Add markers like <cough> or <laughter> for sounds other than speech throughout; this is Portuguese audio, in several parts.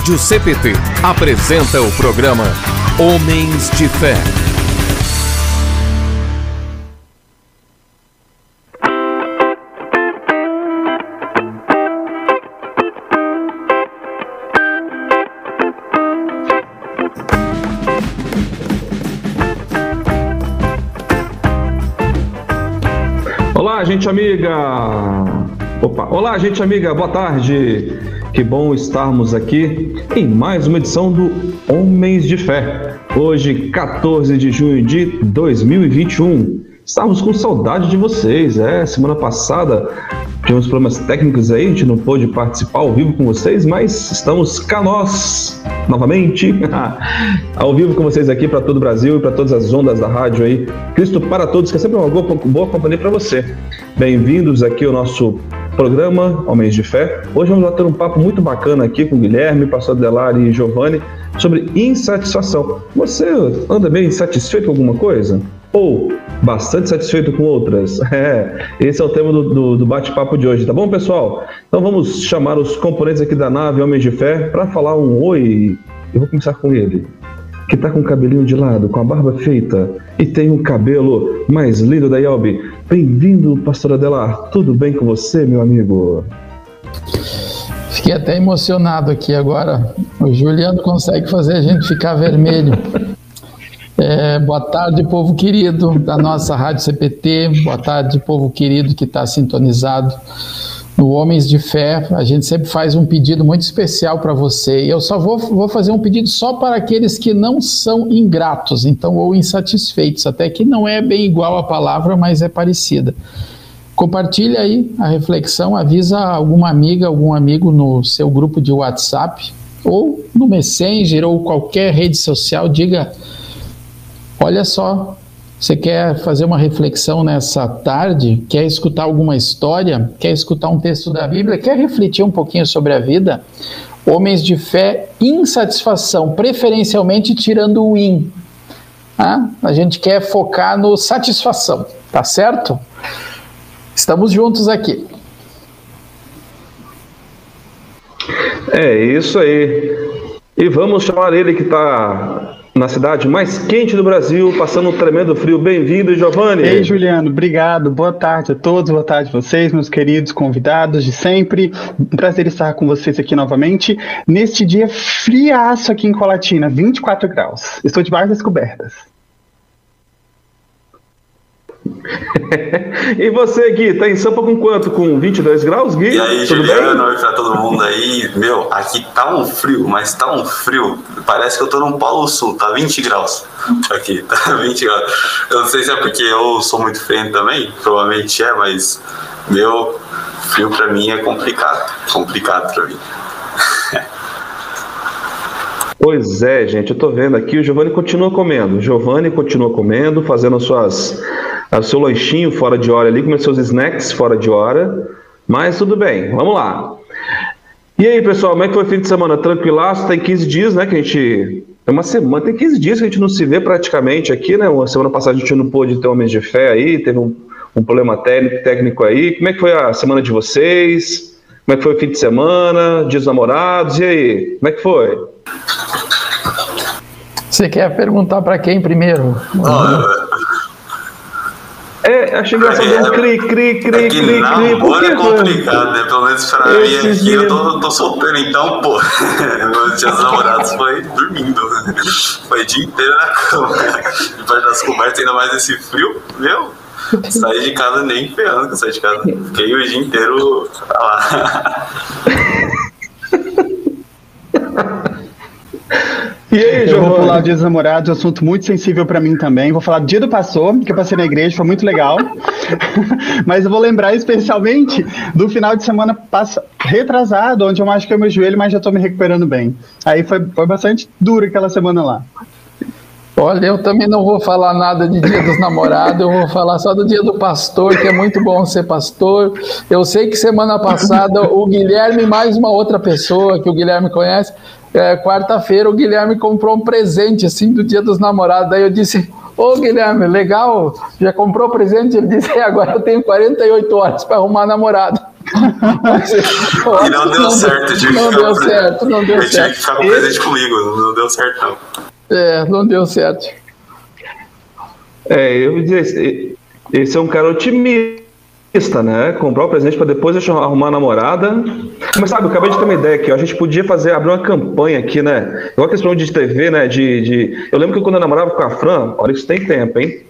Rádio CPT apresenta o programa Homens de Fé. Olá, gente amiga! Opa! Olá, gente amiga, boa tarde! Que bom estarmos aqui em mais uma edição do Homens de Fé. Hoje, 14 de junho de 2021. Estávamos com saudade de vocês, é? Semana passada tivemos problemas técnicos aí, a gente não pôde participar ao vivo com vocês, mas estamos cá nós novamente <laughs> ao vivo com vocês aqui para todo o Brasil e para todas as ondas da rádio aí. Cristo para todos, que é sempre uma boa, boa companhia para você. Bem-vindos aqui ao nosso programa Homens de Fé. Hoje vamos bater um papo muito bacana aqui com Guilherme, Pastor Delari e Giovanni sobre insatisfação. Você anda bem insatisfeito com alguma coisa? Ou bastante satisfeito com outras? <laughs> É, esse é o tema do, do, do bate-papo de hoje, tá bom, pessoal? Então vamos chamar os componentes aqui da nave Homens de Fé para falar um oi. Eu vou começar com ele, que tá com o cabelinho de lado, com a barba feita e tem um cabelo mais lindo da Yelbi. Bem-vindo, pastor Adelar. Tudo bem com você, meu amigo? Fiquei até emocionado aqui agora. O Juliano consegue fazer a gente ficar vermelho. É, boa tarde, povo querido da nossa Rádio CPT. Boa tarde, povo querido que está sintonizado no Homens de Fé. A gente sempre faz um pedido muito especial para você. Eu só vou, vou fazer um pedido só para aqueles que não são ingratos, então, ou insatisfeitos. Até que não é bem igual a palavra, mas é parecida. Compartilha aí a reflexão, avisa alguma amiga, algum amigo no seu grupo de WhatsApp ou no Messenger ou qualquer rede social, diga Olha só, você quer fazer uma reflexão nessa tarde? Quer escutar alguma história? Quer escutar um texto da Bíblia? Quer refletir um pouquinho sobre a vida? Homens de fé, insatisfação, preferencialmente tirando o in. Ah, a gente quer focar no satisfação, tá certo? Estamos juntos aqui. É isso aí. E vamos chamar ele que está na cidade mais quente do Brasil, passando um tremendo frio. Bem-vindo, Giovanni. Ei, Juliano, obrigado. Boa tarde a todos, boa tarde a vocês, meus queridos convidados de sempre. Um prazer estar com vocês aqui novamente, neste dia friaço aqui em Colatina, 24 graus. Estou debaixo das cobertas. E você, Gui, tá em Sampa com quanto? Com 22 graus, Gui? E aí, Tudo Juliano, oi pra todo mundo aí. Meu, aqui tá um frio, mas tá um frio. Parece que eu tô no Polo Sul, tá 20 graus. Aqui, tá <laughs> 20 graus. Eu não sei se é porque eu sou muito feio também, provavelmente é, mas meu frio pra mim é complicado. Complicado pra mim. <laughs> Pois é, gente, eu tô vendo aqui, o Giovanni continua comendo. O Giovanni continua comendo, fazendo as suas o seu lanchinho fora de hora ali, comer seus snacks fora de hora. Mas tudo bem, vamos lá. E aí, pessoal, como é que foi o fim de semana? Tranquilaço? Tem 15 dias, né? Que a gente. É uma semana, tem 15 dias que a gente não se vê praticamente aqui, né? Uma semana passada a gente não pôde ter homens de fé aí, teve um, um problema técnico, técnico aí. Como é que foi a semana de vocês? Como é que foi o fim de semana? Dias namorados? E aí? Como é que foi? Você quer perguntar para quem primeiro? Oh, é, achei engraçado é, um cri, cri, cri, é que cri, namoro é complicado, né? Pelo menos pra mim aqui, eu tô, tô solteiro, então, pô, <laughs> meus dias namorados foi dormindo. Foi o dia inteiro na cama. Depois das cobertas, ainda mais esse frio, meu, saí de casa nem ferrando que eu saí de casa. Fiquei o dia inteiro lá. <laughs> E aí, eu vou falar do Dia dos Namorados, assunto muito sensível para mim também. Vou falar do Dia do Pastor, que eu passei na igreja, foi muito legal. <laughs> Mas eu vou lembrar especialmente do final de semana passa... retrasado, onde eu machuquei meu joelho, mas já tô me recuperando bem. Aí foi, foi bastante duro aquela semana lá. Olha, eu também não vou falar nada de Dia dos Namorados, eu vou falar só do Dia do Pastor, que é muito bom ser pastor. Eu sei que semana passada o Guilherme, mais uma outra pessoa que o Guilherme conhece, é, quarta-feira o Guilherme comprou um presente assim do Dia dos Namorados. Daí eu disse: Ô Guilherme, legal, já comprou presente? Ele disse: é, agora eu tenho 48 horas para arrumar namorado. <laughs> e não deu certo. Não, deu certo, não deu certo. Ele tinha que ficar com presente comigo, não deu certo não. É, não deu certo. É, eu disse, esse é um cara otimista, né? Comprar o presente para depois arrumar a namorada. Mas sabe, eu acabei de ter uma ideia aqui. Ó. A gente podia fazer, abrir uma campanha aqui, né? Igual aquele programa de TV, né? De, de... Eu lembro que quando eu namorava com a Fran, olha, isso tem tempo, hein?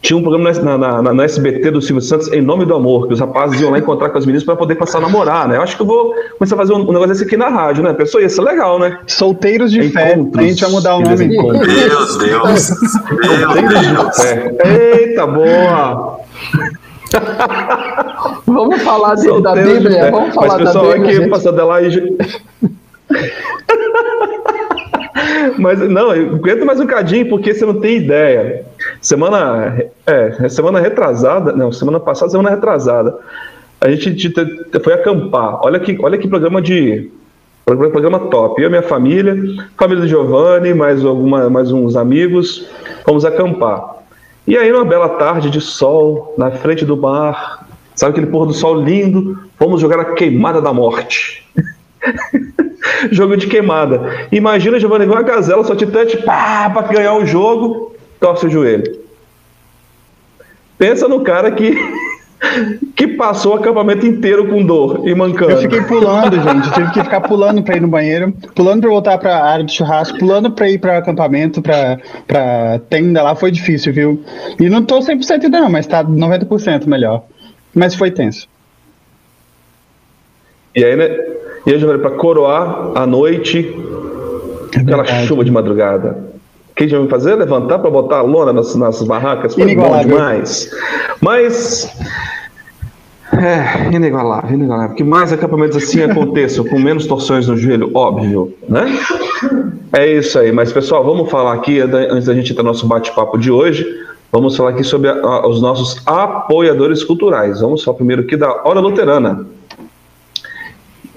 Tinha um programa na, na, na, na, SBT do Silvio Santos, Em Nome do Amor, que os rapazes iam lá encontrar com as meninas para poder passar a namorar, né? Eu acho que eu vou começar a fazer um, um negócio desse aqui na rádio, né? Pessoal, ia ser legal, né? Solteiros de Fé. A gente vai mudar o nome. Deus, Deus. Deus, Deus. Eita, boa! <laughs> Vamos falar de, da Bíblia. Vamos falar Mas, pessoal, da Bíblia. Aqui, passando lá e... Mas não, aguenta mais um cadinho, porque você não tem ideia. Semana, é, semana retrasada, não, semana passada, semana retrasada, a gente foi acampar. Olha que, olha que programa de programa top. Eu e minha família, família do Giovanni, mais alguma, mais uns amigos, fomos acampar. E aí, numa bela tarde de sol, na frente do mar, sabe aquele pôr do sol lindo? Fomos jogar a queimada da morte. <laughs> jogo de queimada. Imagina, Giovanni, uma gazela, só te touch, pá, pra ganhar o jogo, torce o joelho. Pensa no cara que, que passou o acampamento inteiro com dor e mancando. Eu fiquei pulando, gente. Eu tive que ficar pulando pra ir no banheiro, pulando pra voltar pra área de churrasco, pulando pra ir pra acampamento, pra, pra tenda lá. Foi difícil, viu? E não tô 100% ainda não, mas tá 90% melhor. Mas foi tenso. E aí, né? E aí, Giovanni, para coroar a noite, é aquela chuva de madrugada. O que a gente vai fazer? Levantar para botar a lona nas, nas barracas? Foi bom demais. Mas. É, inigualável, inigualável. Que mais acampamentos assim aconteçam, com menos torções no joelho, óbvio, né? É isso aí. Mas, pessoal, vamos falar aqui, antes da gente entrar no nosso bate-papo de hoje, vamos falar aqui sobre a, a, os nossos apoiadores culturais. Vamos falar primeiro aqui da Hora Luterana.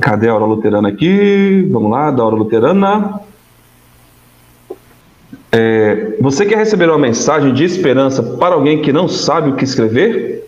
Cadê a hora luterana aqui? Vamos lá, da hora luterana. É, você quer receber uma mensagem de esperança para alguém que não sabe o que escrever?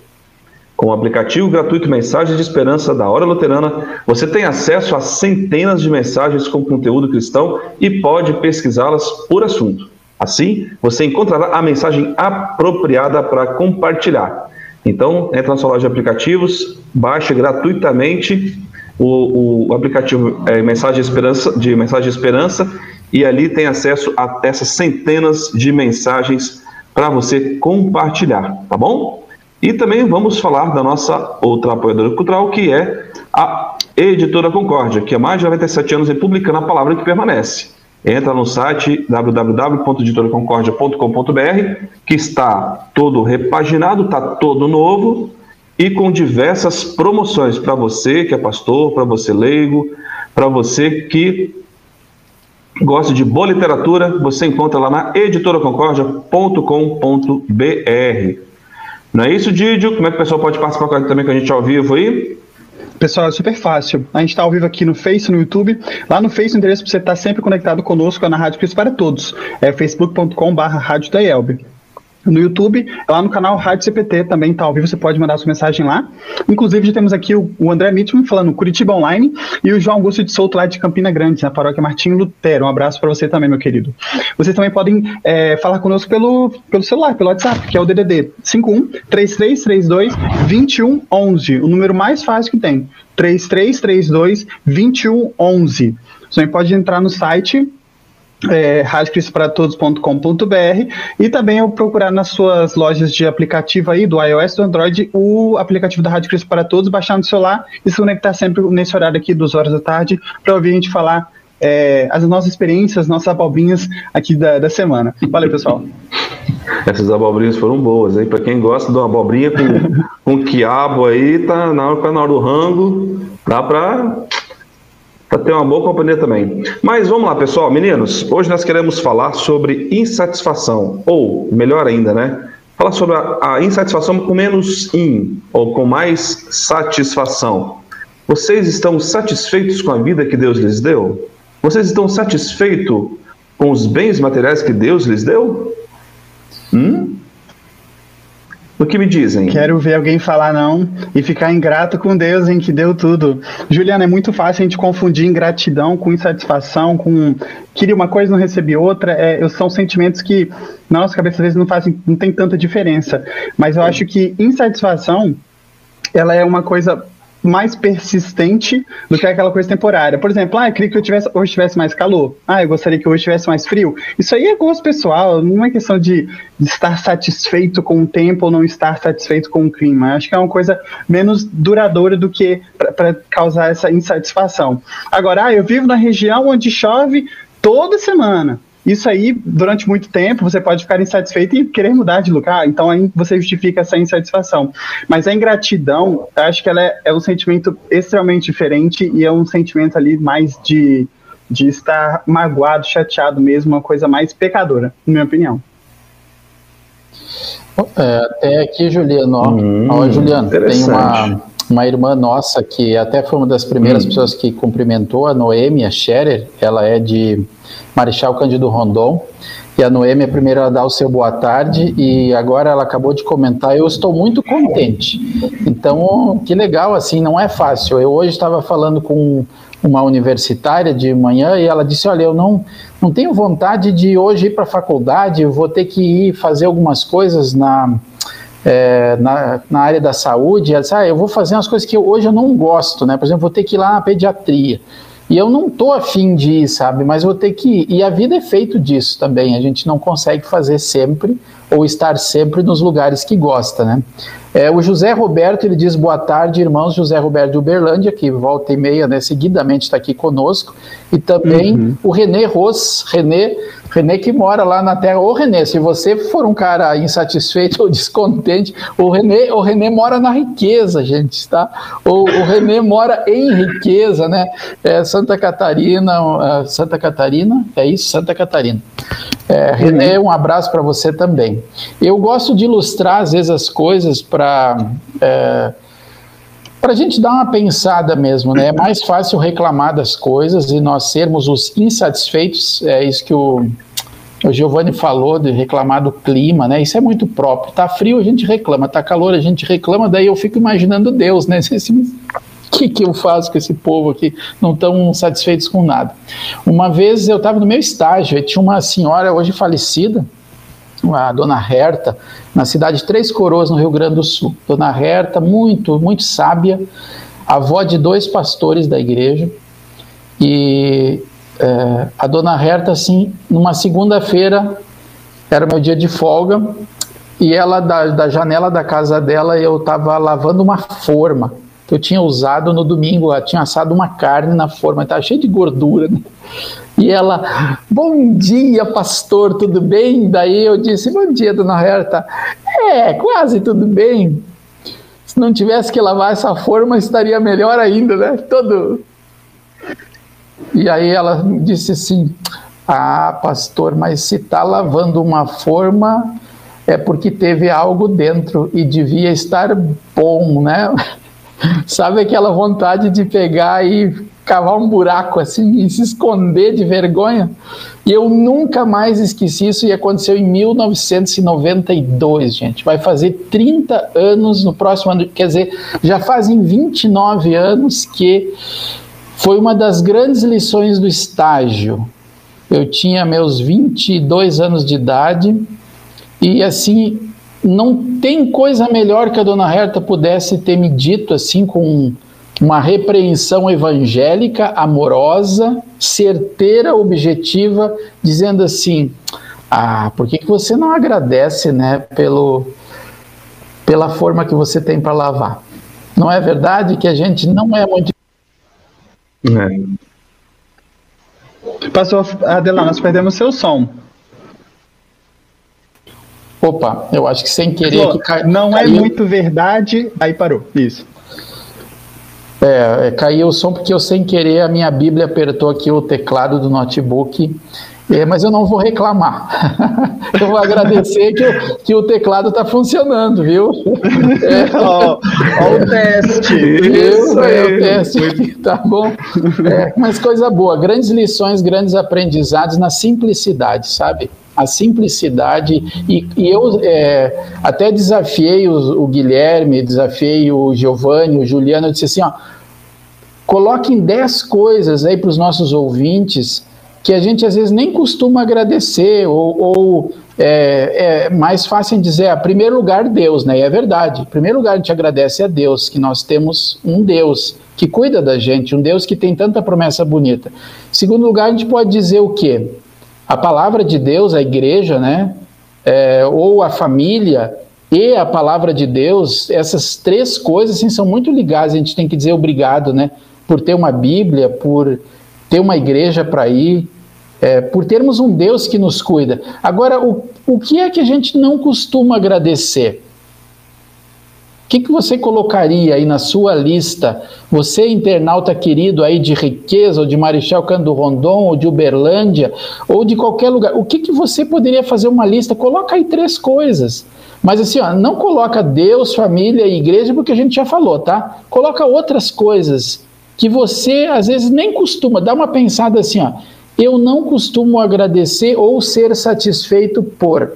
Com o aplicativo gratuito Mensagens de Esperança da Hora Luterana, você tem acesso a centenas de mensagens com conteúdo cristão e pode pesquisá-las por assunto. Assim, você encontrará a mensagem apropriada para compartilhar. Então, entra na sua loja de aplicativos, baixe gratuitamente o, o aplicativo é, Mensagem Esperança, de Mensagem de Esperança e ali tem acesso a essas centenas de mensagens para você compartilhar, tá bom? E também vamos falar da nossa outra apoiadora cultural, que é a Editora Concórdia, que há mais de 97 anos vem publicando a palavra que permanece. Entra no site www.editoraconcordia.com.br, que está todo repaginado, está todo novo, e com diversas promoções para você que é pastor, para você leigo, para você que gosta de boa literatura, você encontra lá na editoraconcordia.com.br. Não é isso, Didio? Como é que o pessoal pode participar também com a gente ao vivo aí? Pessoal, é super fácil. A gente está ao vivo aqui no Face, no YouTube. Lá no Face, o endereço para você estar tá sempre conectado conosco é na Rádio Cristo para Todos. É facebook.com.br Rádio da Elbe no YouTube, lá no canal Rádio CPT também está ao vivo, você pode mandar sua mensagem lá. Inclusive, já temos aqui o, o André Mitman falando Curitiba Online e o João Augusto de Souto lá de Campina Grande, na paróquia Martinho Lutero. Um abraço para você também, meu querido. Vocês também podem é, falar conosco pelo, pelo celular, pelo WhatsApp, que é o DDD 51 3332 2111, o número mais fácil que tem. 3332 2111. Você também pode entrar no site é, e também eu procurar nas suas lojas de aplicativo aí do iOS do Android o aplicativo da Rádio Cristo para Todos, baixar no celular e se conectar sempre nesse horário aqui, duas horas da tarde, para ouvir a gente falar é, as nossas experiências, nossas abobrinhas aqui da, da semana. Valeu, pessoal. <laughs> Essas abobrinhas foram boas, hein? Para quem gosta de uma abobrinha com, com quiabo aí, tá na hora do rango, dá para para ter uma boa companhia também. Mas vamos lá, pessoal, meninos. Hoje nós queremos falar sobre insatisfação, ou melhor ainda, né? Falar sobre a, a insatisfação com menos in, ou com mais satisfação. Vocês estão satisfeitos com a vida que Deus lhes deu? Vocês estão satisfeitos com os bens materiais que Deus lhes deu? Hum? O que me dizem? Quero ver alguém falar não e ficar ingrato com Deus em que deu tudo. Juliana, é muito fácil a gente confundir ingratidão com insatisfação, com queria uma coisa não recebi outra. É, são sentimentos que na nossa cabeça às vezes não fazem, não tem tanta diferença. Mas eu acho que insatisfação ela é uma coisa mais persistente do que aquela coisa temporária. Por exemplo, ah, eu queria que eu tivesse, hoje tivesse mais calor. Ah, eu gostaria que hoje tivesse mais frio. Isso aí é gosto pessoal, não é questão de, de estar satisfeito com o tempo ou não estar satisfeito com o clima. Acho que é uma coisa menos duradoura do que para causar essa insatisfação. Agora, ah, eu vivo na região onde chove toda semana. Isso aí, durante muito tempo, você pode ficar insatisfeito e querer mudar de lugar, então aí você justifica essa insatisfação. Mas a ingratidão, acho que ela é, é um sentimento extremamente diferente e é um sentimento ali mais de, de estar magoado, chateado mesmo, uma coisa mais pecadora, na minha opinião. É, até aqui, Juliano, ó, hum, ó Juliano, tem uma, uma irmã nossa que até foi uma das primeiras hum. pessoas que cumprimentou, a Noêmia Scherer, ela é de Marechal Cândido Rondon. E a Noemi é a primeira a dar o seu boa tarde e agora ela acabou de comentar, eu estou muito contente. Então, que legal, assim, não é fácil. Eu hoje estava falando com uma universitária de manhã e ela disse, olha, eu não, não tenho vontade de hoje ir para a faculdade, eu vou ter que ir fazer algumas coisas na, é, na, na, área da saúde. Ela disse, ah, eu vou fazer umas coisas que hoje eu não gosto, né? Por exemplo, vou ter que ir lá na pediatria. E eu não tô afim de ir, sabe? Mas vou ter que ir. E a vida é feito disso também. A gente não consegue fazer sempre ou estar sempre nos lugares que gosta, né? É, o José Roberto, ele diz, boa tarde, irmãos, José Roberto de Uberlândia, que volta e meia, né, seguidamente está aqui conosco, e também uhum. o René Ros, René, René que mora lá na terra. Ô René, se você for um cara insatisfeito <laughs> ou descontente, o René, o René mora na riqueza, gente, tá? O, o René mora em riqueza, né? É, Santa Catarina, uh, Santa Catarina, é isso, Santa Catarina. É, René, um abraço para você também. Eu gosto de ilustrar, às vezes, as coisas para é, para a gente dar uma pensada mesmo, né? É mais fácil reclamar das coisas e nós sermos os insatisfeitos, é isso que o, o Giovanni falou, de reclamar do clima, né? Isso é muito próprio. Tá frio, a gente reclama, tá calor, a gente reclama, daí eu fico imaginando Deus, né? <laughs> O que, que eu faço com esse povo aqui? Não estão satisfeitos com nada. Uma vez eu estava no meu estágio e tinha uma senhora hoje falecida, a dona Herta, na cidade de Três Coroas, no Rio Grande do Sul. Dona Herta, muito, muito sábia, avó de dois pastores da igreja. E é, a dona Herta, assim, numa segunda-feira, era meu dia de folga, e ela, da, da janela da casa dela, eu estava lavando uma forma que eu tinha usado no domingo. Ela tinha assado uma carne na forma, estava cheia de gordura. Né? E ela, bom dia, pastor, tudo bem? Daí eu disse, bom dia, dona Herta. É, quase tudo bem. Se não tivesse que lavar essa forma, estaria melhor ainda, né? Todo. E aí ela disse assim: Ah, pastor, mas se está lavando uma forma, é porque teve algo dentro e devia estar bom, né? Sabe aquela vontade de pegar e cavar um buraco assim e se esconder de vergonha. E eu nunca mais esqueci isso e aconteceu em 1992, gente. Vai fazer 30 anos no próximo ano, quer dizer, já fazem 29 anos que foi uma das grandes lições do estágio. Eu tinha meus 22 anos de idade e assim, não tem coisa melhor que a dona Herta pudesse ter me dito assim com uma repreensão evangélica, amorosa, certeira, objetiva, dizendo assim: ah, por que, que você não agradece, né, pelo, pela forma que você tem para lavar? Não é verdade que a gente não é muito. É. Pastor Adelano, nós perdemos seu som. Opa, eu acho que sem querer. Pô, que não é caiu. é muito verdade. Aí parou. Isso. É, é, caiu o som porque eu sem querer a minha Bíblia apertou aqui o teclado do notebook. É, mas eu não vou reclamar. <laughs> eu vou agradecer que, eu, que o teclado está funcionando, viu? É. <laughs> Ó, ó, o teste. Isso, é o teste aqui, tá bom? É, mas coisa boa, grandes lições, grandes aprendizados na simplicidade, sabe? A simplicidade. E, e eu é, até desafiei o, o, Guilherme, desafiei o Giovanni, o Juliano, eu disse assim: ó, coloquem 10 coisas aí para os nossos ouvintes que a gente às vezes nem costuma agradecer, ou, ou é, é, mais fácil dizer, a primeiro lugar, Deus, né? E é verdade. Em primeiro lugar, a gente agradece a Deus, que nós temos um Deus que cuida da gente, um Deus que tem tanta promessa bonita. Em segundo lugar, a gente pode dizer o quê? A palavra de Deus, a igreja, né? É, ou a família e a palavra de Deus, essas três coisas assim, são muito ligadas. A gente tem que dizer obrigado, né? Por ter uma Bíblia, por ter uma igreja para ir, é, por termos um Deus que nos cuida. Agora, o, o que é que a gente não costuma agradecer? Que, que você colocaria aí na sua lista, você internauta querido aí de Riqueza, ou de Marechal Cândido Rondon, ou de Uberlândia, ou de qualquer lugar, o que, que você poderia fazer uma lista? Coloca aí três coisas. Mas assim, ó, não coloca Deus, família e igreja, porque a gente já falou, tá? Coloca outras coisas que você às vezes nem costuma, dá uma pensada assim, ó, eu não costumo agradecer ou ser satisfeito por.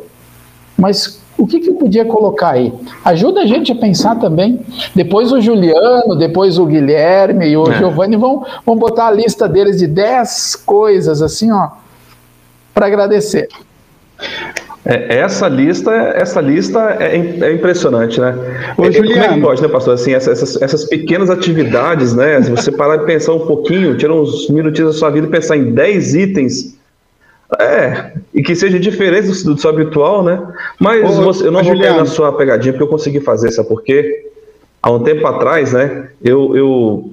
Mas o que, que eu podia colocar aí? Ajuda a gente a pensar também. Depois o Juliano, depois o Guilherme e o é. Giovanni vão, vão botar a lista deles de 10 coisas assim, ó, para agradecer. É, essa lista, essa lista é, é impressionante, né? Ô, é, Como é que pode, né, pastor? Assim, essas, essas pequenas atividades, né? Se você parar de pensar um pouquinho, tirar uns minutinhos da sua vida e pensar em 10 itens, é, e que seja diferente do, do seu habitual, né? Mas Ô, você, eu não vou cair na sua pegadinha, porque eu consegui fazer, sabe por quê? Há um tempo atrás, né? Eu, eu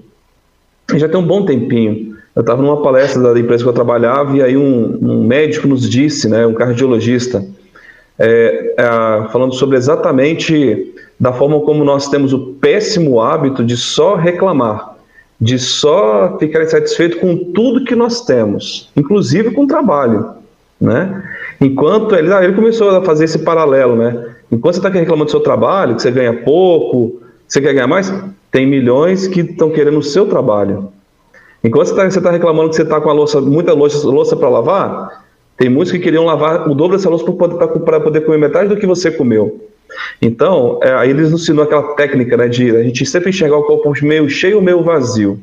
já tem um bom tempinho. Eu estava numa palestra da empresa que eu trabalhava e aí um, um médico nos disse, né, um cardiologista, é, é, falando sobre exatamente da forma como nós temos o péssimo hábito de só reclamar, de só ficar insatisfeito com tudo que nós temos, inclusive com o trabalho, né? Enquanto ele, ah, ele começou a fazer esse paralelo, né? Enquanto você está reclamando do seu trabalho, que você ganha pouco, você quer ganhar mais, tem milhões que estão querendo o seu trabalho. Enquanto você está tá reclamando que você está com a louça, muita louça, louça para lavar, tem muitos que queriam lavar o dobro dessa louça para poder comer metade do que você comeu. Então, é, aí eles ensinou aquela técnica né, de a gente sempre enxergar o copo meio cheio ou meio vazio.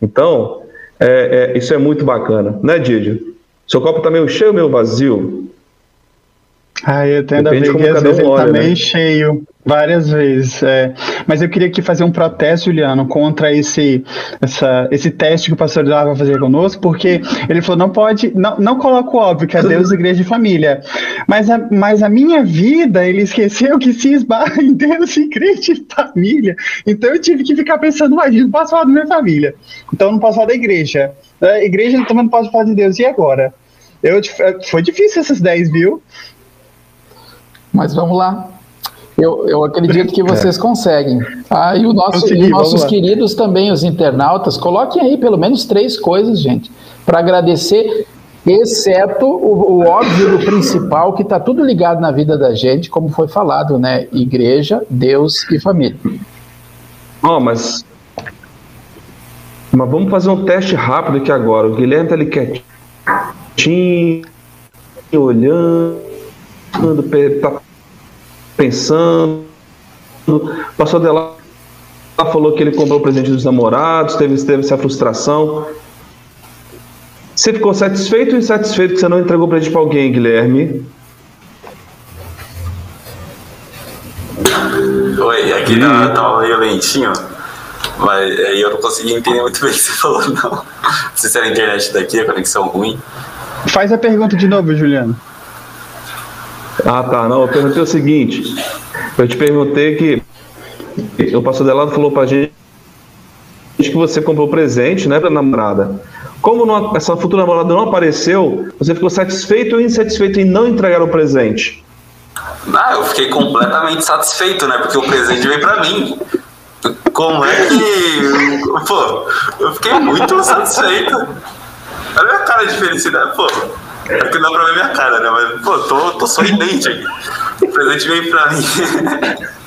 Então, é, é, isso é muito bacana, né, Didio? Seu copo está meio cheio ou meio vazio? Ah, eu tendo Depende a ver que às vezes um ele está né? meio cheio. Várias vezes. É. Mas eu queria aqui fazer um protesto, Juliano, contra esse, essa, esse teste que o pastor Eduardo vai fazer conosco, porque ele falou: não pode, não, não coloca o óbvio, que é Deus, igreja e família. Mas a, mas a minha vida, ele esqueceu que se esbarra em Deus, igreja e família. Então eu tive que ficar pensando, mas não posso falar da minha família. Então não posso falar da igreja. A igreja também não pode falar de Deus. E agora? Eu, foi difícil essas 10, viu? Mas vamos lá. Eu, eu acredito que vocês é. conseguem. Ah, e o nosso, Consegui, nossos queridos também, os internautas, coloquem aí pelo menos três coisas, gente, para agradecer, exceto o, o, óbvio do principal, que está tudo ligado na vida da gente, como foi falado, né? Igreja, Deus e família. Ó, oh, mas. Mas vamos fazer um teste rápido aqui agora. O Guilherme está ali quietinho, olhando, tá pensando. Passou dela falou que ele comprou o presente dos namorados, teve, teve essa frustração. Você ficou satisfeito ou insatisfeito que você não entregou o presente para alguém, Guilherme? Oi, aqui hum. tá, tá meio lentinho, mas aí eu não consegui entender muito bem o que você <laughs> falou, não. Não sei se era a internet daqui, a conexão ruim. Faz a pergunta de novo, Juliano. Ah, tá. Não, eu perguntei o seguinte. Eu te perguntei que o pastor Delado falou pra gente que você comprou presente, né, pra namorada. Como não, essa futura namorada não apareceu, você ficou satisfeito ou insatisfeito em não entregar o presente? Ah, eu fiquei completamente satisfeito, né? Porque o presente veio pra mim. Como é que. Pô, eu fiquei muito satisfeito. Olha a cara de felicidade, pô. É porque não dá pra ver minha cara, né? Mas, pô, tô, tô sorridente aqui. O presente veio pra mim. <laughs>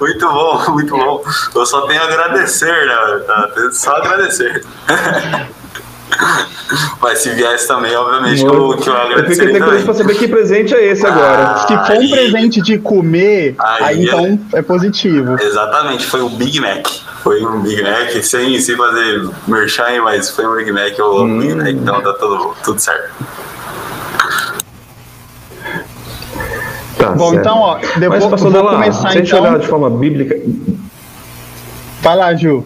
Muito bom, muito bom. Eu só tenho a agradecer, né? Só agradecer. <laughs> Mas se viesse também, obviamente, que eu, que eu agradeceria. Eu fiquei curioso pra saber que presente é esse agora. Ah, se for um presente de comer, aí, aí então é... é positivo. Exatamente, foi o Big Mac. Foi um Big Mac, sem, sem fazer merchan, mas foi um Big Mac, eu amo hum. Big Mac, então tá tudo, tudo certo. Tá Bom, certo. então, ó, depois Mas, vou lá, começar se a gente então... olhar de forma bíblica... Vai lá, Ju.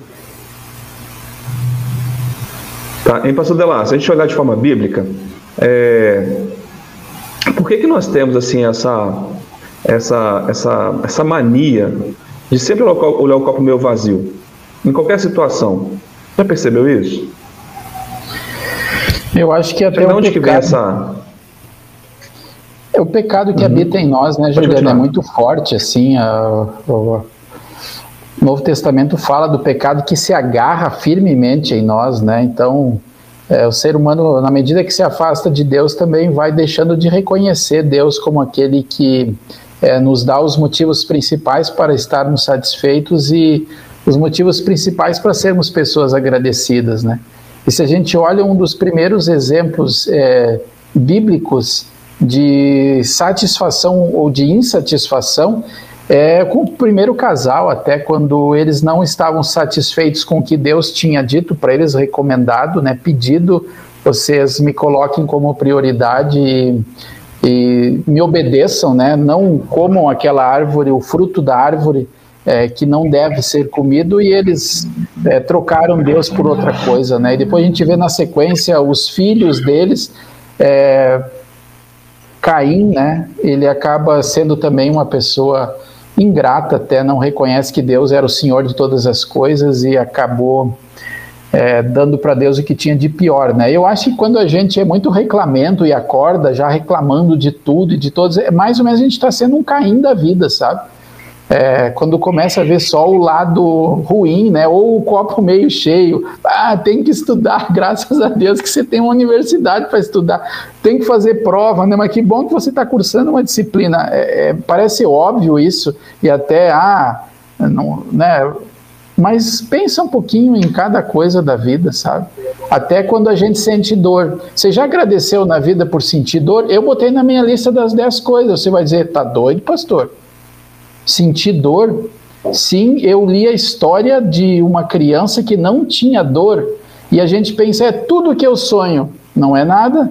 Tá, em Pastor Delar, se a gente olhar de forma bíblica, é... por que que nós temos, assim, essa, essa, essa, essa mania de sempre olhar o copo meio vazio? Em qualquer situação. Já percebeu isso? Eu acho que até de onde pecado... que vem essa é o pecado que uhum. habita em nós, né, Juliana? É muito forte, assim. A, o Novo Testamento fala do pecado que se agarra firmemente em nós, né? Então, é, o ser humano, na medida que se afasta de Deus, também vai deixando de reconhecer Deus como aquele que é, nos dá os motivos principais para estarmos satisfeitos e os motivos principais para sermos pessoas agradecidas, né? E se a gente olha um dos primeiros exemplos é, bíblicos de satisfação ou de insatisfação é, com o primeiro casal, até quando eles não estavam satisfeitos com o que Deus tinha dito para eles, recomendado, né, pedido, vocês me coloquem como prioridade e, e me obedeçam, né, não comam aquela árvore, o fruto da árvore é, que não deve ser comido, e eles é, trocaram Deus por outra coisa, né, e depois a gente vê na sequência os filhos deles é, Caim, né, ele acaba sendo também uma pessoa ingrata, até não reconhece que Deus era o Senhor de todas as coisas e acabou é, dando para Deus o que tinha de pior, né? Eu acho que quando a gente é muito reclamento e acorda já reclamando de tudo e de todos, é mais ou menos a gente está sendo um Caim da vida, sabe? É, quando começa a ver só o lado ruim, né? Ou o copo meio cheio. Ah, tem que estudar, <laughs> graças a Deus que você tem uma universidade para estudar. Tem que fazer prova, né? Mas que bom que você está cursando uma disciplina. É, é, parece óbvio isso e até ah, não, né? Mas pensa um pouquinho em cada coisa da vida, sabe? Até quando a gente sente dor. Você já agradeceu na vida por sentir dor? Eu botei na minha lista das 10 coisas. Você vai dizer, tá doido, pastor? Sentir dor. Sim, eu li a história de uma criança que não tinha dor e a gente pensa é tudo que eu sonho. Não é nada,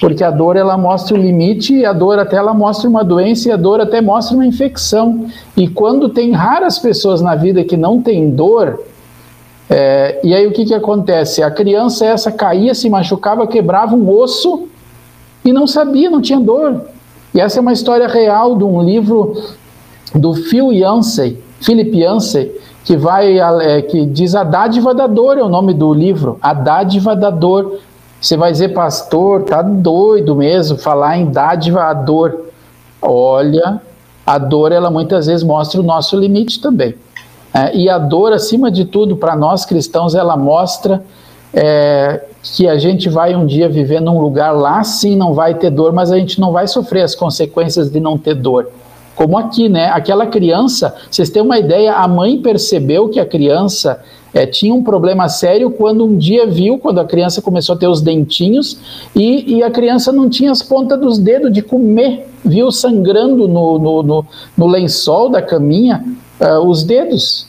porque a dor ela mostra o limite, a dor até ela mostra uma doença e a dor até mostra uma infecção. E quando tem raras pessoas na vida que não tem dor, é, e aí o que, que acontece? A criança essa caía, se machucava, quebrava um osso e não sabia, não tinha dor. E essa é uma história real de um livro do Phil Yancey, Philip Yancey, que vai é, que diz a dádiva da dor é o nome do livro, a dádiva da dor. Você vai dizer, pastor, tá doido mesmo falar em dádiva a dor. Olha, a dor ela muitas vezes mostra o nosso limite também. É, e a dor, acima de tudo, para nós cristãos, ela mostra é, que a gente vai um dia viver num lugar lá, sim, não vai ter dor, mas a gente não vai sofrer as consequências de não ter dor. Como aqui, né? Aquela criança, vocês têm uma ideia, a mãe percebeu que a criança é, tinha um problema sério quando um dia viu, quando a criança começou a ter os dentinhos e, e a criança não tinha as pontas dos dedos de comer, viu sangrando no, no, no, no lençol da caminha uh, os dedos,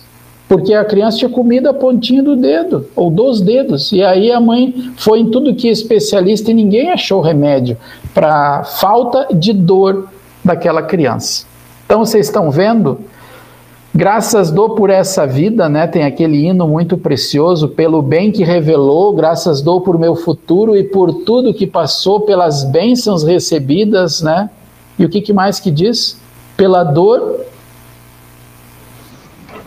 porque a criança tinha comido a pontinha do dedo, ou dos dedos, e aí a mãe foi em tudo que é especialista e ninguém achou remédio para falta de dor daquela criança. Então vocês estão vendo? Graças dou por essa vida, né? Tem aquele hino muito precioso, pelo bem que revelou, graças dou por meu futuro e por tudo que passou, pelas bênçãos recebidas, né? E o que, que mais que diz? Pela dor.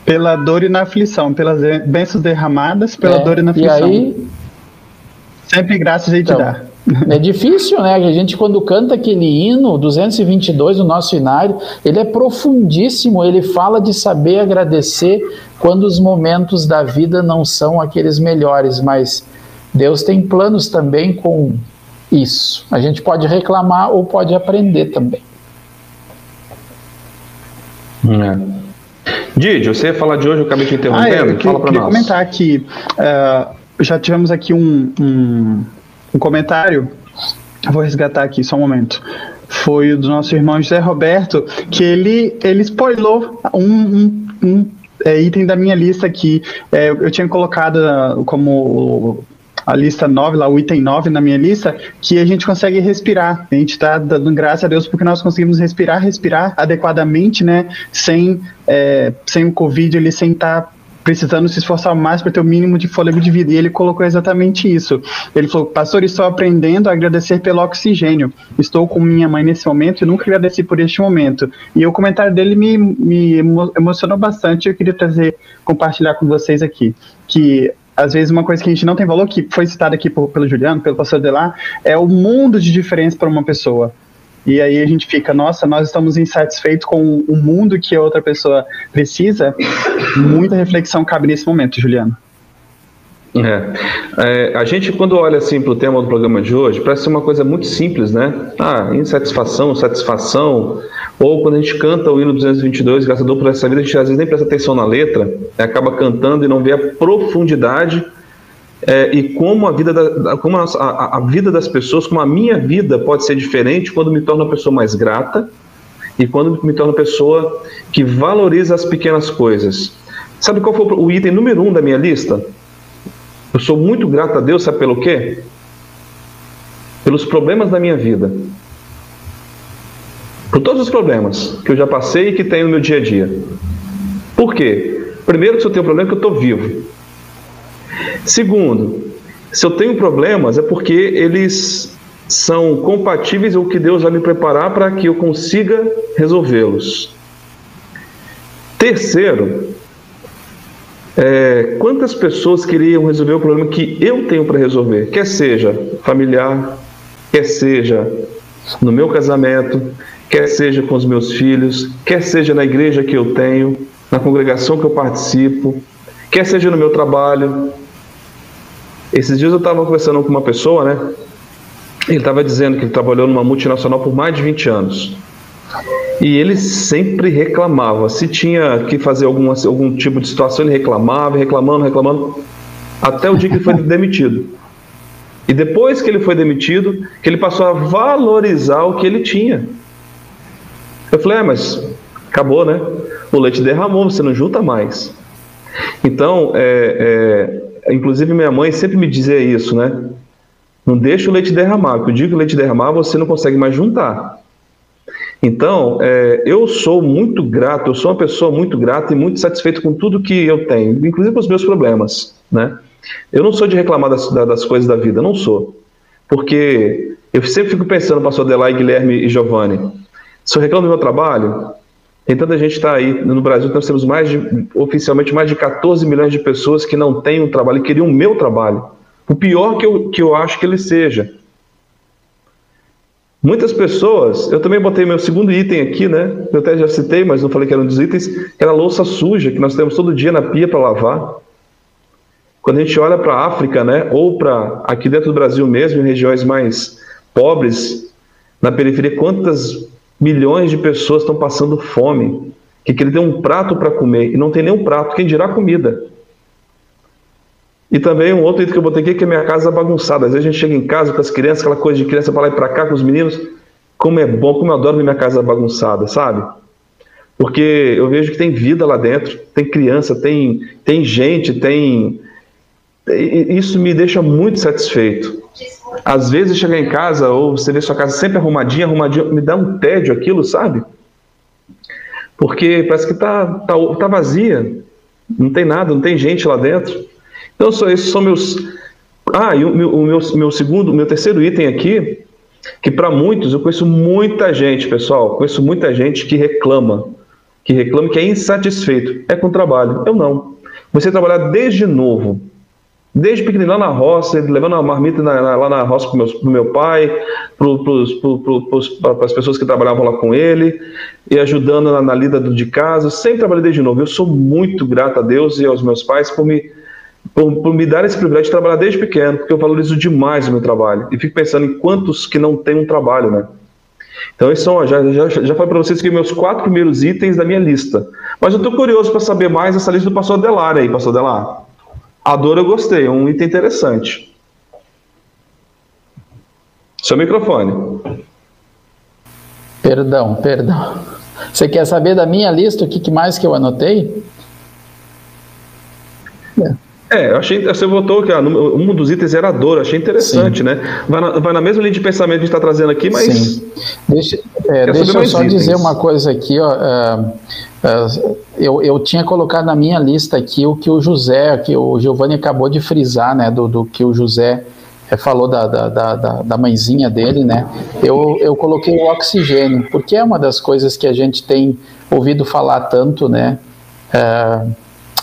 Pela dor e na aflição, pelas bênçãos derramadas, pela é, dor e na aflição. E aí, Sempre graças a gente então, dá. É difícil, né? A gente, quando canta aquele hino 222 do nosso inário, ele é profundíssimo, ele fala de saber agradecer quando os momentos da vida não são aqueles melhores, mas Deus tem planos também com isso. A gente pode reclamar ou pode aprender também. É. Didi, você ia falar de hoje, eu acabei te interrompendo. Ah, eu que, Fala para nós. comentar que uh, já tivemos aqui um, um um comentário, vou resgatar aqui só um momento. Foi o do nosso irmão José Roberto, que ele, ele spoilou um, um, um é, item da minha lista aqui. É, eu tinha colocado como a lista 9, lá o item 9 na minha lista, que a gente consegue respirar. A gente está dando graças a Deus porque nós conseguimos respirar, respirar adequadamente, né? Sem, é, sem o Covid, ele sem estar tá precisando se esforçar mais para ter o mínimo de fôlego de vida. E ele colocou exatamente isso. Ele falou: Pastor, estou aprendendo a agradecer pelo oxigênio. Estou com minha mãe nesse momento e nunca agradeci por este momento. E o comentário dele me, me emocionou bastante. Eu queria trazer, compartilhar com vocês aqui. Que às vezes uma coisa que a gente não tem valor, que foi citada aqui por, pelo Juliano, pelo pastor Delar, é o mundo de diferença para uma pessoa. E aí a gente fica, nossa, nós estamos insatisfeitos com o mundo que a outra pessoa precisa. Muita reflexão cabe nesse momento, Juliano. É. é. a gente, quando olha assim para o tema do programa de hoje, parece ser uma coisa muito simples, né? Ah, insatisfação, satisfação. Ou quando a gente canta o hino 222, Gastador por essa vida, a gente às vezes nem presta atenção na letra, né? acaba cantando e não vê a profundidade é, e como a vida da, como a, a, a, vida das pessoas, como a minha vida pode ser diferente quando me torno uma pessoa mais grata e quando me torno uma pessoa que valoriza as pequenas coisas. Sabe qual foi o item número um da minha lista? Eu sou muito grato a Deus, sabe pelo quê? Pelos problemas da minha vida. Por todos os problemas que eu já passei e que tenho no meu dia a dia. Por quê? Primeiro, se eu tenho problema, é que eu estou vivo. Segundo, se eu tenho problemas, é porque eles são compatíveis com o que Deus vai me preparar para que eu consiga resolvê-los. Terceiro, é, quantas pessoas queriam resolver o problema que eu tenho para resolver? Quer seja familiar, quer seja no meu casamento, quer seja com os meus filhos, quer seja na igreja que eu tenho, na congregação que eu participo, quer seja no meu trabalho. Esses dias eu estava conversando com uma pessoa, né? Ele estava dizendo que ele trabalhou numa multinacional por mais de 20 anos. E ele sempre reclamava. Se tinha que fazer alguma, algum tipo de situação, ele reclamava, reclamando, reclamando, até o dia que ele foi <laughs> demitido. E depois que ele foi demitido, que ele passou a valorizar o que ele tinha. Eu falei, é, mas acabou, né? O leite derramou, você não junta mais. Então, é, é, inclusive minha mãe sempre me dizia isso, né? Não deixa o leite derramar, porque o dia que o leite derramar, você não consegue mais juntar. Então, é, eu sou muito grato, eu sou uma pessoa muito grata e muito satisfeito com tudo que eu tenho, inclusive com os meus problemas, né? Eu não sou de reclamar das, das coisas da vida, não sou. Porque eu sempre fico pensando, pastor Adelaide, Guilherme e Giovanni, se eu reclamo do meu trabalho, tem tanta gente está aí, no Brasil nós temos mais de, oficialmente mais de 14 milhões de pessoas que não têm um trabalho queriam o meu trabalho. O pior que eu, que eu acho que ele seja. Muitas pessoas, eu também botei meu segundo item aqui, né? Eu até já citei, mas não falei que era um dos itens, que era a louça suja, que nós temos todo dia na pia para lavar. Quando a gente olha para a África, né? Ou para aqui dentro do Brasil mesmo, em regiões mais pobres, na periferia, quantas milhões de pessoas estão passando fome, que querem ter um prato para comer e não tem nenhum prato, quem dirá comida. E também um outro item que eu botei aqui que é minha casa bagunçada. Às vezes a gente chega em casa com as crianças, aquela coisa de criança para lá e para cá com os meninos. Como é bom, como eu adoro ver minha casa bagunçada, sabe? Porque eu vejo que tem vida lá dentro, tem criança, tem, tem gente, tem. Isso me deixa muito satisfeito. Às vezes chegar em casa, ou você vê sua casa sempre arrumadinha, arrumadinha, me dá um tédio aquilo, sabe? Porque parece que tá, tá, tá vazia, não tem nada, não tem gente lá dentro. Então, só esses são meus. Ah, e o meu, o meu, meu segundo, meu terceiro item aqui, que para muitos, eu conheço muita gente, pessoal, conheço muita gente que reclama, que reclama que é insatisfeito, é com o trabalho. Eu não. A trabalhar desde novo, desde pequenininho lá na roça, levando a marmita na, na, lá na roça para o meu pai, para as pessoas que trabalhavam lá com ele, e ajudando na, na lida de casa. Sempre trabalhei desde novo. Eu sou muito grato a Deus e aos meus pais por me por, por, me dar esse privilégio de trabalhar desde pequeno, porque eu valorizo demais o meu trabalho. E fico pensando em quantos que não têm um trabalho, né? Então, esses são, já, já, já falei para vocês que meus quatro primeiros itens da minha lista. Mas eu estou curioso para saber mais essa lista do pastor Adelar aí, pastor Adelar. A dor eu gostei, é um item interessante. Seu microfone. Perdão, perdão. Você quer saber da minha lista o que mais que eu anotei? É, eu achei, você votou que um dos itens era a dor, achei interessante, Sim. né? Vai na, vai na, mesma linha de pensamento que a gente está trazendo aqui, mas. Sim. Deixa, é, deixa eu só itens. dizer uma coisa aqui, ó. Uh, uh, eu, eu tinha colocado na minha lista aqui o que o José, que o Giovanni acabou de frisar, né? Do, do que o José é, falou da, da, da, da, mãezinha dele, né? Eu, eu coloquei o oxigênio, porque é uma das coisas que a gente tem ouvido falar tanto, né? É,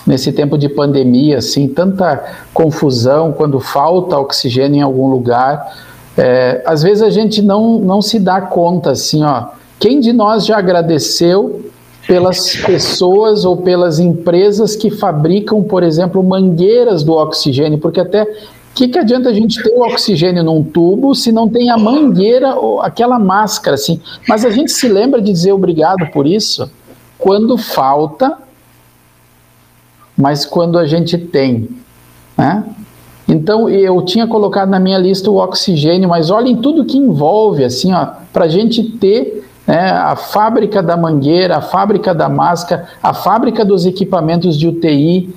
nesse tempo de pandemia, assim, tanta confusão quando falta oxigênio em algum lugar. É, às vezes a gente não, não se dá conta, assim, ó. Quem de nós já agradeceu pelas pessoas ou pelas empresas que fabricam, por exemplo, mangueiras do oxigênio? Porque até que, que adianta a gente ter o oxigênio num tubo se não tem a mangueira ou aquela máscara, assim? Mas a gente se lembra de dizer obrigado por isso quando falta mas quando a gente tem. Né? Então eu tinha colocado na minha lista o oxigênio, mas olhem tudo que envolve, assim, para a gente ter né, a fábrica da mangueira, a fábrica da máscara, a fábrica dos equipamentos de UTI.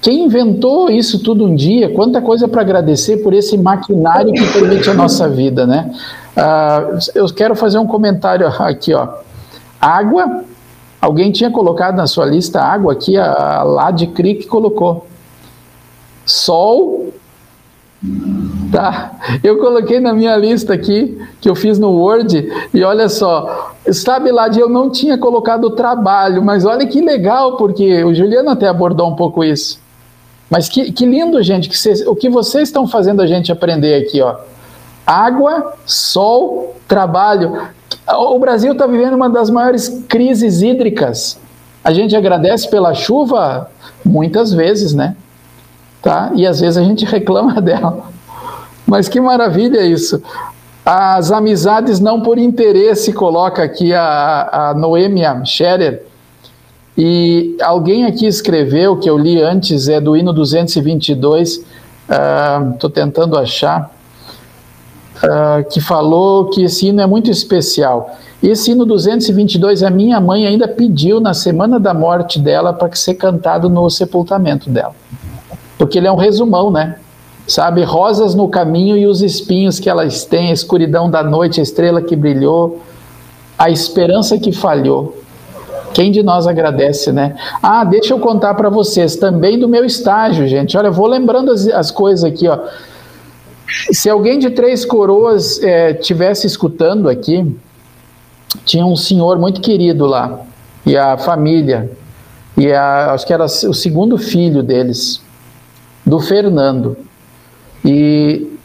Quem inventou isso tudo um dia? Quanta coisa para agradecer por esse maquinário que permite a nossa vida, né? Uh, eu quero fazer um comentário <laughs> aqui, ó. Água Alguém tinha colocado na sua lista água aqui, a, a Lad Creek colocou. Sol. Tá. Eu coloquei na minha lista aqui, que eu fiz no Word, e olha só, sabe lá de eu não tinha colocado trabalho, mas olha que legal, porque o Juliano até abordou um pouco isso. Mas que, que lindo, gente, que cês, o que vocês estão fazendo a gente aprender aqui, ó. Água, sol, trabalho. O Brasil está vivendo uma das maiores crises hídricas. A gente agradece pela chuva muitas vezes, né? Tá? E às vezes a gente <laughs> reclama dela. Mas que maravilha isso. As amizades não por interesse, coloca aqui a, a Noêmia Scherer. E alguém aqui escreveu, que eu li antes, é do hino 222, estou uh, tentando achar uh, que falou que esse hino é muito especial. Esse hino 222, a minha mãe ainda pediu na semana da morte dela para que ser cantado no sepultamento dela. Porque ele é um resumão, né? Sabe, rosas no caminho e os espinhos que elas têm, a escuridão da noite, a estrela que brilhou, a esperança que falhou. Quem de nós agradece, né? Ah, deixa eu contar para vocês também do meu estágio, gente. Olha, vou lembrando as, as coisas aqui, ó. Se alguém de Três Coroas é, escutando aqui, tinha um senhor muito querido lá, e a família, e a, acho que era o segundo filho deles, do Fernando. E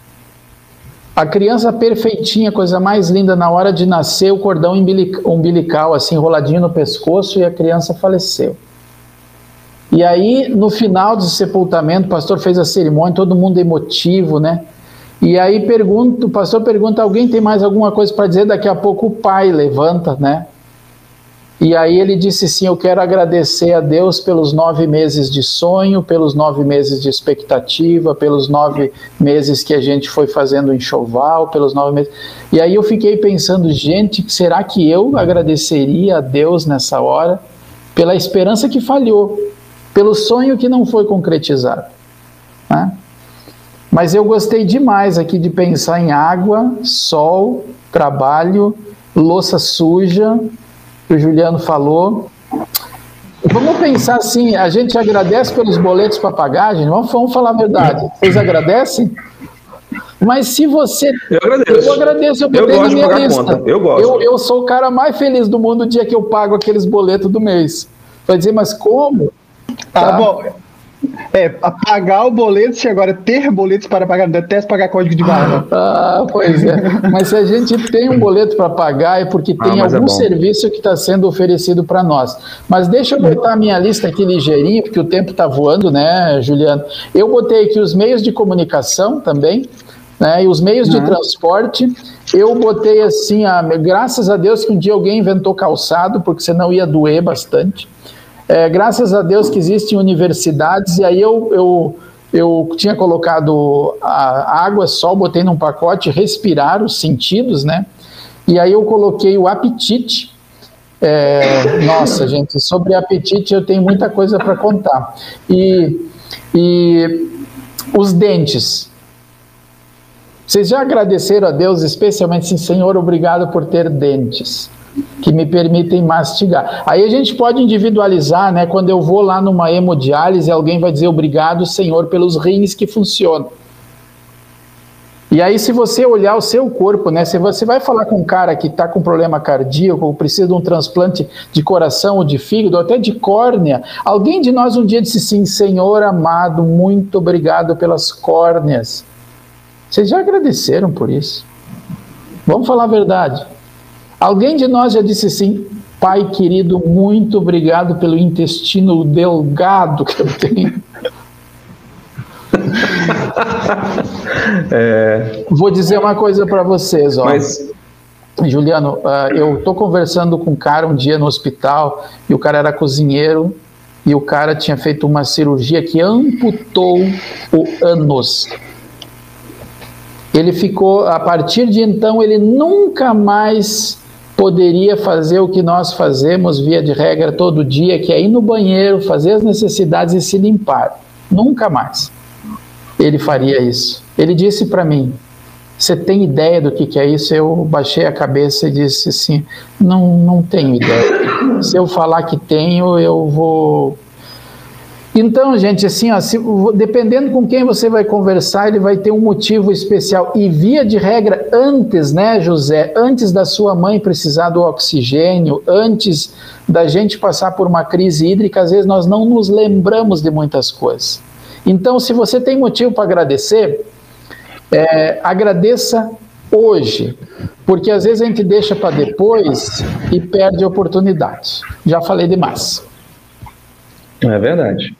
a criança perfeitinha, coisa mais linda, na hora de nascer, o cordão umbilical, assim, enroladinho no pescoço, e a criança faleceu. E aí, no final do sepultamento, o pastor fez a cerimônia, todo mundo emotivo, né? E aí pergunta, o pastor pergunta: alguém tem mais alguma coisa para dizer? Daqui a pouco o pai levanta, né? E aí ele disse sim: Eu quero agradecer a Deus pelos nove meses de sonho, pelos nove meses de expectativa, pelos nove meses que a gente foi fazendo enxoval, pelos nove meses. E aí eu fiquei pensando: gente, será que eu agradeceria a Deus nessa hora pela esperança que falhou, pelo sonho que não foi concretizado? Né? Mas eu gostei demais aqui de pensar em água, sol, trabalho, louça suja, que o Juliano falou. Vamos pensar assim, a gente agradece pelos boletos para pagar, gente? Vamos, vamos falar a verdade. Vocês agradecem? Mas se você. Eu agradeço. Eu agradeço, eu botei eu na minha lista. Conta. Eu gosto. Eu, eu sou o cara mais feliz do mundo o dia que eu pago aqueles boletos do mês. Vai dizer, mas como? Tá, tá bom. É, pagar o boleto, se agora ter boletos para pagar, não detesto pagar código de barra. <laughs> Ah, pois é. Mas se a gente tem um boleto para pagar, é porque tem ah, é algum é serviço que está sendo oferecido para nós. Mas deixa eu botar a minha lista aqui ligeirinho, porque o tempo está voando, né, Juliano? Eu botei aqui os meios de comunicação também, né, e os meios uhum. de transporte. Eu botei assim, a, graças a Deus que um dia alguém inventou calçado, porque senão ia doer bastante. É, graças a Deus que existem universidades, e aí eu, eu, eu tinha colocado a água, sol, botei num pacote, respirar os sentidos, né? E aí eu coloquei o apetite. É, nossa, gente, sobre apetite eu tenho muita coisa para contar. E, e os dentes. Vocês já agradeceram a Deus, especialmente assim, Senhor, obrigado por ter dentes que me permitem mastigar. Aí a gente pode individualizar, né? Quando eu vou lá numa hemodiálise, alguém vai dizer obrigado, Senhor, pelos rins que funcionam. E aí, se você olhar o seu corpo, né? Se você vai falar com um cara que está com problema cardíaco, ou precisa de um transplante de coração ou de fígado, ou até de córnea, alguém de nós um dia disse sim, Senhor amado, muito obrigado pelas córneas. Vocês já agradeceram por isso? Vamos falar a verdade. Alguém de nós já disse assim, Pai querido, muito obrigado pelo intestino delgado que eu tenho. <laughs> é... Vou dizer uma coisa para vocês, ó. Mas... Juliano, uh, eu estou conversando com um cara um dia no hospital e o cara era cozinheiro e o cara tinha feito uma cirurgia que amputou o ânus. Ele ficou, a partir de então, ele nunca mais poderia fazer o que nós fazemos via de regra todo dia, que é ir no banheiro, fazer as necessidades e se limpar. Nunca mais ele faria isso. Ele disse para mim: Você tem ideia do que, que é isso? Eu baixei a cabeça e disse assim: Não, não tenho ideia. Se eu falar que tenho, eu vou então, gente, assim, ó, se, dependendo com quem você vai conversar, ele vai ter um motivo especial. E via de regra, antes, né, José, antes da sua mãe precisar do oxigênio, antes da gente passar por uma crise hídrica, às vezes nós não nos lembramos de muitas coisas. Então, se você tem motivo para agradecer, é, agradeça hoje, porque às vezes a gente deixa para depois e perde oportunidades. Já falei demais. É verdade.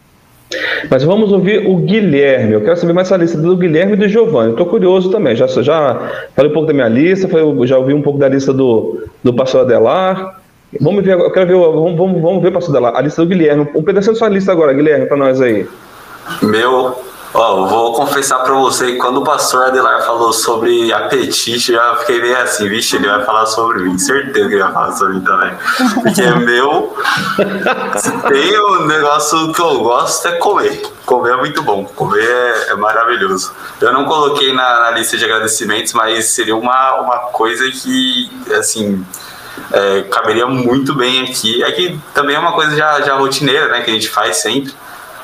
Mas vamos ouvir o Guilherme. Eu quero saber mais essa lista do Guilherme e do Giovanni. Estou curioso também. Já, já falei um pouco da minha lista, já ouvi um pouco da lista do, do pastor Adelar. Vamos ver, eu quero ver, vamos, vamos, vamos ver, pastor Adelar, a lista do Guilherme. Um pedacinho da sua lista agora, Guilherme, para nós aí. Meu Ó, vou confessar para você que quando o pastor Adelar falou sobre apetite, eu já fiquei meio assim, vixe, ele vai falar sobre mim. Certeza que ele vai falar sobre mim também. Porque é meu. Se tem um negócio que eu gosto é comer. Comer é muito bom. Comer é, é maravilhoso. Eu não coloquei na, na, lista de agradecimentos, mas seria uma, uma coisa que, assim. É, caberia muito bem aqui. É que também é uma coisa já, já rotineira, né? Que a gente faz sempre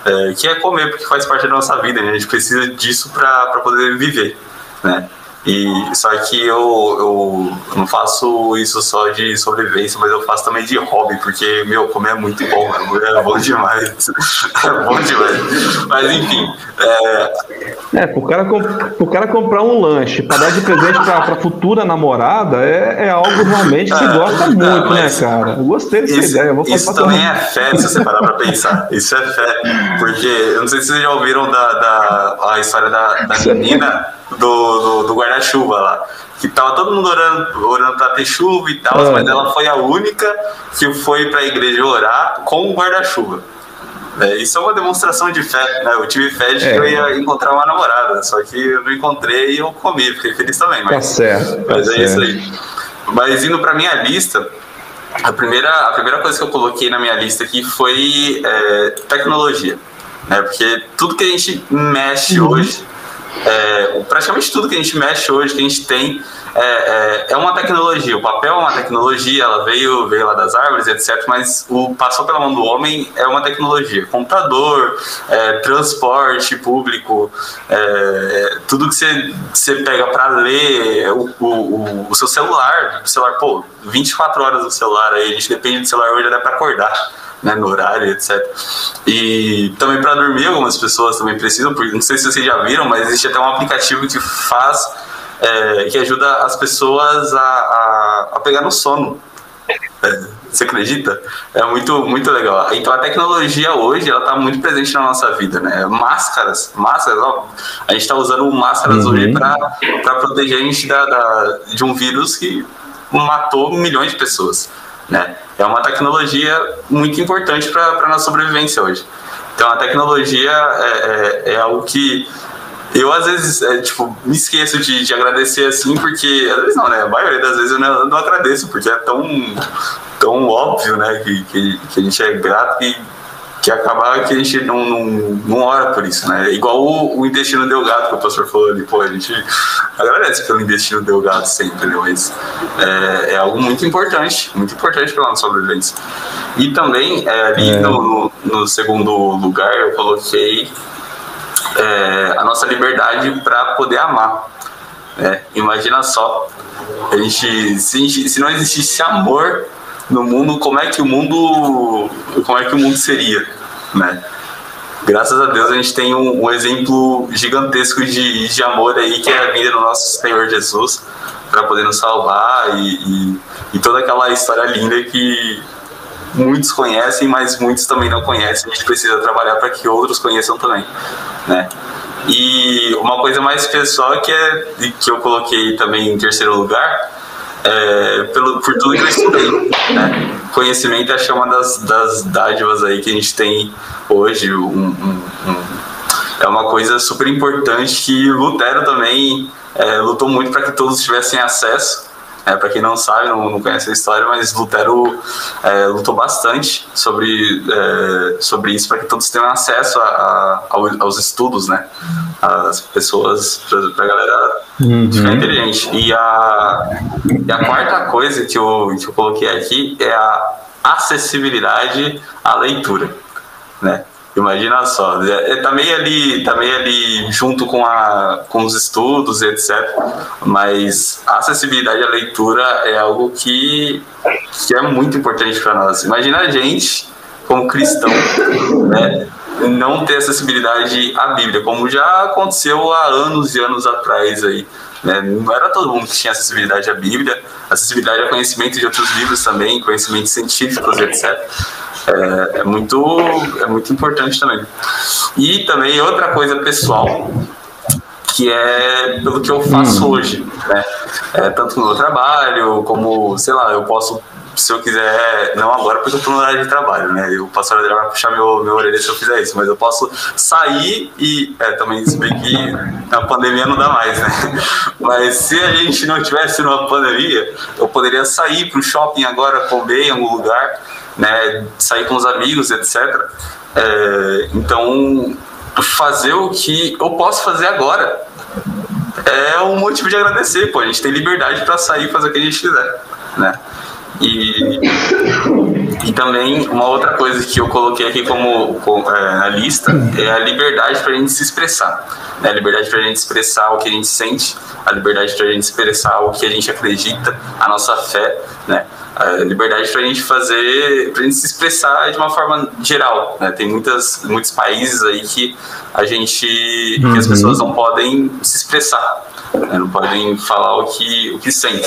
é, que é comer, porque faz parte da nossa vida, né? a gente precisa disso para poder viver, né? E, só que eu, eu não faço isso só de sobrevivência, mas eu faço também de hobby, porque, meu, comer é muito bom, é bom demais. <laughs> é bom demais. Mas, enfim. É, é pro, cara, pro cara comprar um lanche para dar de presente pra, pra futura namorada é, é algo realmente que é, gosta muito, né, cara? Eu gostei dessa isso, ideia. isso também é fé, se você parar pra pensar. Isso é fé. Porque, eu não sei se vocês já ouviram da, da a história da, da menina do, do, do guarda-chuva lá. Que tava todo mundo orando, orando pra ter chuva e tal, é. mas ela foi a única que foi pra igreja orar com o guarda-chuva. É, isso é uma demonstração de fé, né? Eu tive fé de é. que eu ia encontrar uma namorada, só que eu não encontrei e eu comi, fiquei feliz também. Mas, tá certo. Tá mas é certo. isso aí. Mas indo pra minha lista, a primeira, a primeira coisa que eu coloquei na minha lista aqui foi é, tecnologia. Né? Porque tudo que a gente mexe uhum. hoje é, praticamente tudo que a gente mexe hoje, que a gente tem, é, é, é, uma tecnologia. O papel é uma tecnologia, ela veio, veio lá das árvores, etc. Mas o passou pela mão do homem é uma tecnologia. Computador, é, transporte público, é, tudo que você, você pega para ler, o, o, o, seu celular, o celular, pô, 24 horas no celular aí, a gente depende do celular hoje até para acordar né, no horário, etc. E também para dormir, algumas pessoas também precisam, porque não sei se vocês já viram, mas existe até um aplicativo que faz, é, que ajuda as pessoas a, a, a pegar no sono. É, você acredita? É muito, muito legal. Então a tecnologia hoje ela está muito presente na nossa vida, né? Máscaras, máscaras, ó, a gente está usando máscaras uhum. hoje para proteger a gente da, da, de um vírus que matou milhões de pessoas, né? é uma tecnologia muito importante para a nossa sobrevivência hoje. Então a tecnologia é, é, é algo que eu às vezes, é, tipo, me esqueço de, de, agradecer assim, porque às vezes não, né? A maioria das vezes eu não, não agradeço, porque é tão, tão óbvio, né? Que, que, que a gente é grato que, que acaba que a gente não, não, não ora por isso, né? Igual o, o intestino delgado que o pastor falou ali, pô, a gente agradece pelo intestino delgado sempre, né? Mas é, é algo muito importante, muito importante para nossa sobrevivência. E também, é, ali é. No, no, no segundo lugar, eu coloquei é, a nossa liberdade para poder amar. Né? Imagina só, a gente, se, se não existisse amor no mundo, como é que o mundo, como é que o mundo seria, né? Graças a Deus a gente tem um, um exemplo gigantesco de, de amor aí que é a vinda do nosso Senhor Jesus para poder nos salvar e, e, e toda aquela história linda que muitos conhecem, mas muitos também não conhecem. A gente precisa trabalhar para que outros conheçam também, né? E uma coisa mais pessoal que é que eu coloquei também em terceiro lugar, é, pelo, por tudo que eu estudei, né? Conhecimento acho que é uma das, das dádivas aí que a gente tem hoje, um, um, um, é uma coisa super importante que Lutero também é, lutou muito para que todos tivessem acesso é, para quem não sabe, não, não, conhece a história, mas Lutero é, lutou bastante sobre, é, sobre isso para que todos tenham acesso a, a, aos estudos, né? As pessoas, para a galera uhum. ficar inteligente. E a, e a quarta coisa que eu, que eu coloquei aqui é a acessibilidade à leitura, né? Imagina só, é, tá meio ali, tá meio ali junto com, a, com os estudos, etc. Mas a acessibilidade à leitura é algo que, que é muito importante para nós. Imagina a gente, como cristão, né, não ter acessibilidade à Bíblia, como já aconteceu há anos e anos atrás aí. Né? Não era todo mundo que tinha acessibilidade à Bíblia, acessibilidade ao conhecimento de outros livros também, conhecimentos científicos, etc é, é, muito, é muito importante também. E também outra coisa pessoal, que é pelo que eu faço hum. hoje, né? É, tanto no meu trabalho, como, sei lá, eu posso, se eu quiser, não agora porque eu estou no horário de trabalho, né? Eu posso vai puxar meu, meu orelha se eu fizer isso, mas eu posso sair e, é, também se bem que na pandemia não dá mais, né? <laughs> Mas se a gente não tivesse numa pandemia, eu poderia sair para o shopping agora, comer em algum lugar, né, sair com os amigos, etc. É, então, fazer o que eu posso fazer agora é um motivo de agradecer, pô. A gente tem liberdade para sair e fazer o que a gente quiser, né? E, e também uma outra coisa que eu coloquei aqui como, como é, na lista é a liberdade para a gente se expressar. Né? A liberdade para a gente expressar o que a gente sente, a liberdade para a gente expressar o que a gente acredita, a nossa fé, né? A liberdade para a gente fazer, para a gente se expressar de uma forma geral. Né? Tem muitas, muitos países aí que a gente, uhum. que as uhum. pessoas não podem se expressar, né? não podem falar o que, o que sentem,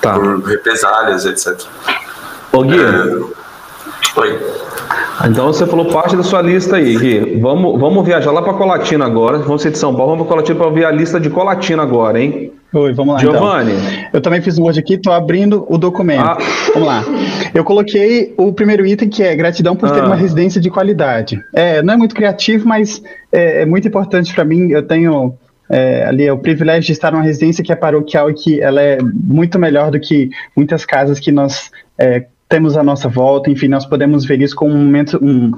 tá. por represálias, etc. Ô Gui, é... Oi. Então você falou parte da sua lista aí, Gui. Vamos, vamos viajar lá para Colatina agora. Vamos ser de São Paulo, vamos para Colatina para ver a lista de Colatina agora, hein? Oi, vamos lá. Giovanni. Então. Eu também fiz um hoje aqui, estou abrindo o documento. Ah. Vamos lá. Eu coloquei o primeiro item que é gratidão por ah. ter uma residência de qualidade. É, não é muito criativo, mas é, é muito importante para mim. Eu tenho é, ali é o privilégio de estar numa residência que é paroquial e que ela é muito melhor do que muitas casas que nós é, temos à nossa volta. Enfim, nós podemos ver isso como um momento, um,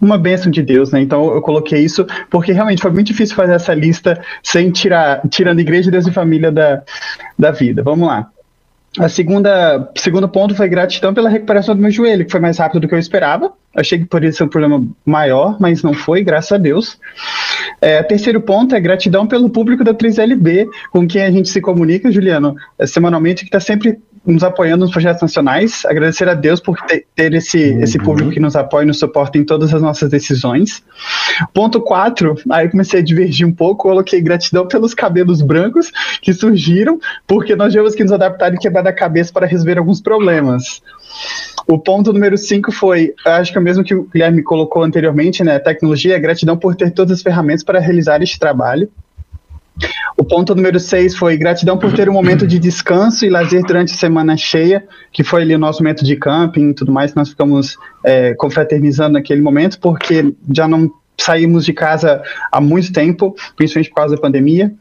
uma bênção de Deus, né? Então eu coloquei isso porque realmente foi muito difícil fazer essa lista sem tirar, tirando igreja, Deus e família da, da vida. Vamos lá. A segunda, segundo ponto foi gratidão pela recuperação do meu joelho, que foi mais rápido do que eu esperava. Achei que poderia ser um problema maior, mas não foi, graças a Deus. É, terceiro ponto é gratidão pelo público da 3LB, com quem a gente se comunica, Juliano, é, semanalmente, que está sempre nos apoiando nos projetos nacionais, agradecer a Deus por ter, ter esse, uhum. esse público que nos apoia e nos suporta em todas as nossas decisões. Ponto 4, aí comecei a divergir um pouco, coloquei gratidão pelos cabelos brancos que surgiram, porque nós tivemos que nos adaptar e quebrar a cabeça para resolver alguns problemas. O ponto número 5 foi, acho que é o mesmo que o Guilherme colocou anteriormente, né? Tecnologia, gratidão por ter todas as ferramentas para realizar este trabalho. O ponto número 6 foi gratidão por ter um momento de descanso e lazer durante a semana cheia, que foi ali o nosso momento de camping e tudo mais, nós ficamos é, confraternizando naquele momento, porque já não saímos de casa há muito tempo, principalmente por causa da pandemia.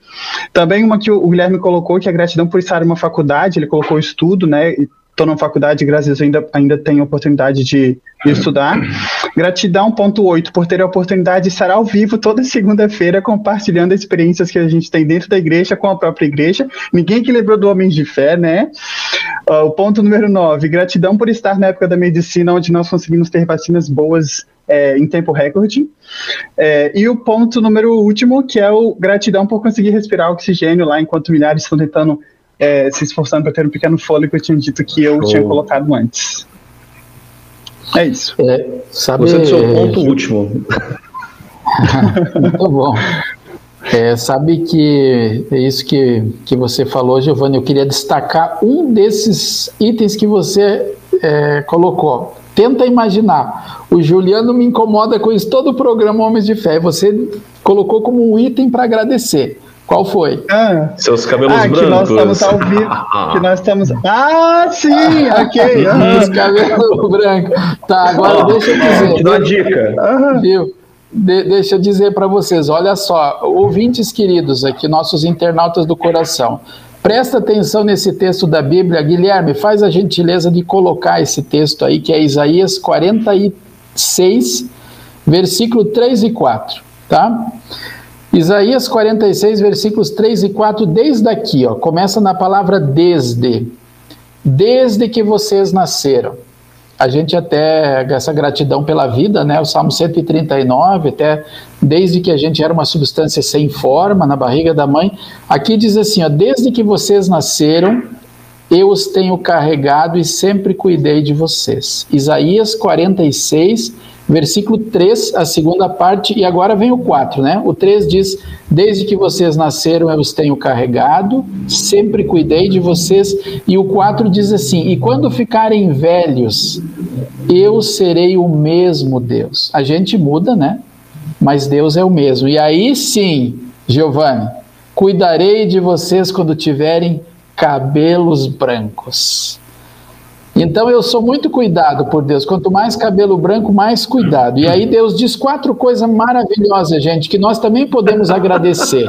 Também uma que o Guilherme colocou, que é gratidão por estar em uma faculdade, ele colocou estudo, né, estou na faculdade, graças a Deus ainda, ainda tenho oportunidade de, estudar. Gratidão, ponto 8, por ter a oportunidade de estar ao vivo toda segunda-feira compartilhando experiências que a gente tem dentro da igreja com a própria igreja. Ninguém que lembrou do Homens de Fé, né? Uh, o ponto número 9, gratidão por estar na época da medicina, onde nós conseguimos ter vacinas boas é, em tempo recorde. É, e o ponto número último, que é o gratidão por conseguir respirar oxigênio lá enquanto milhares estão tentando é, se esforçando para ter um pequeno fôlego que eu tinha dito que eu Show. tinha colocado antes. É isso. É, sabe, Você é seu ponto último. Muito <laughs> bom. É, sabe que é isso que, que você falou, Giovanni. Eu queria destacar um desses itens que você é, colocou. Tenta imaginar. O Juliano me incomoda com isso todo o programa Homens de Fé. Você colocou como um item para agradecer. Qual foi? Ah, Seus cabelos ah, brancos. Que nós estamos ao vivo. <laughs> que nós estamos. Ah, sim, <laughs> ok. Os cabelos brancos. Tá, agora deixa eu dizer. Te dou uma dica. Viu? De, deixa eu dizer para vocês, olha só, ouvintes queridos aqui, nossos internautas do coração, presta atenção nesse texto da Bíblia. Guilherme, faz a gentileza de colocar esse texto aí, que é Isaías 46, versículo 3 e 4, tá? Isaías 46, versículos 3 e 4, desde aqui, ó, começa na palavra desde. Desde que vocês nasceram. A gente até, essa gratidão pela vida, né? O Salmo 139, até desde que a gente era uma substância sem forma na barriga da mãe. Aqui diz assim, ó, desde que vocês nasceram, eu os tenho carregado e sempre cuidei de vocês. Isaías 46, versículo 3, a segunda parte, e agora vem o 4, né? O 3 diz: Desde que vocês nasceram, eu os tenho carregado, sempre cuidei de vocês. E o 4 diz assim: E quando ficarem velhos, eu serei o mesmo Deus. A gente muda, né? Mas Deus é o mesmo. E aí sim, Giovanni, cuidarei de vocês quando tiverem cabelos brancos. Então eu sou muito cuidado por Deus. Quanto mais cabelo branco, mais cuidado. E aí Deus diz quatro coisas maravilhosas, gente, que nós também podemos agradecer.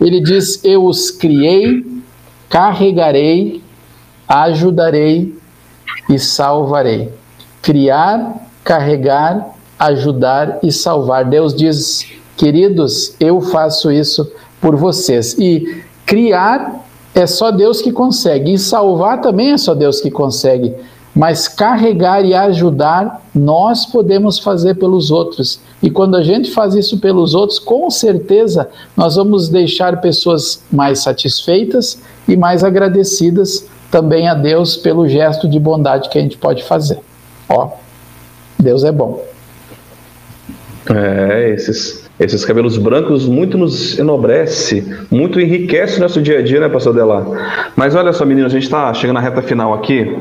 Ele diz: Eu os criei, carregarei, ajudarei e salvarei. Criar, carregar, ajudar e salvar. Deus diz: Queridos, eu faço isso por vocês. E criar é só Deus que consegue. E salvar também é só Deus que consegue. Mas carregar e ajudar, nós podemos fazer pelos outros. E quando a gente faz isso pelos outros, com certeza nós vamos deixar pessoas mais satisfeitas e mais agradecidas também a Deus pelo gesto de bondade que a gente pode fazer. Ó, Deus é bom. É, esses esses cabelos brancos muito nos enobrece, muito enriquece o nosso dia a dia, né, pastor Delar? Mas olha só, meninos, a gente está chegando na reta final aqui.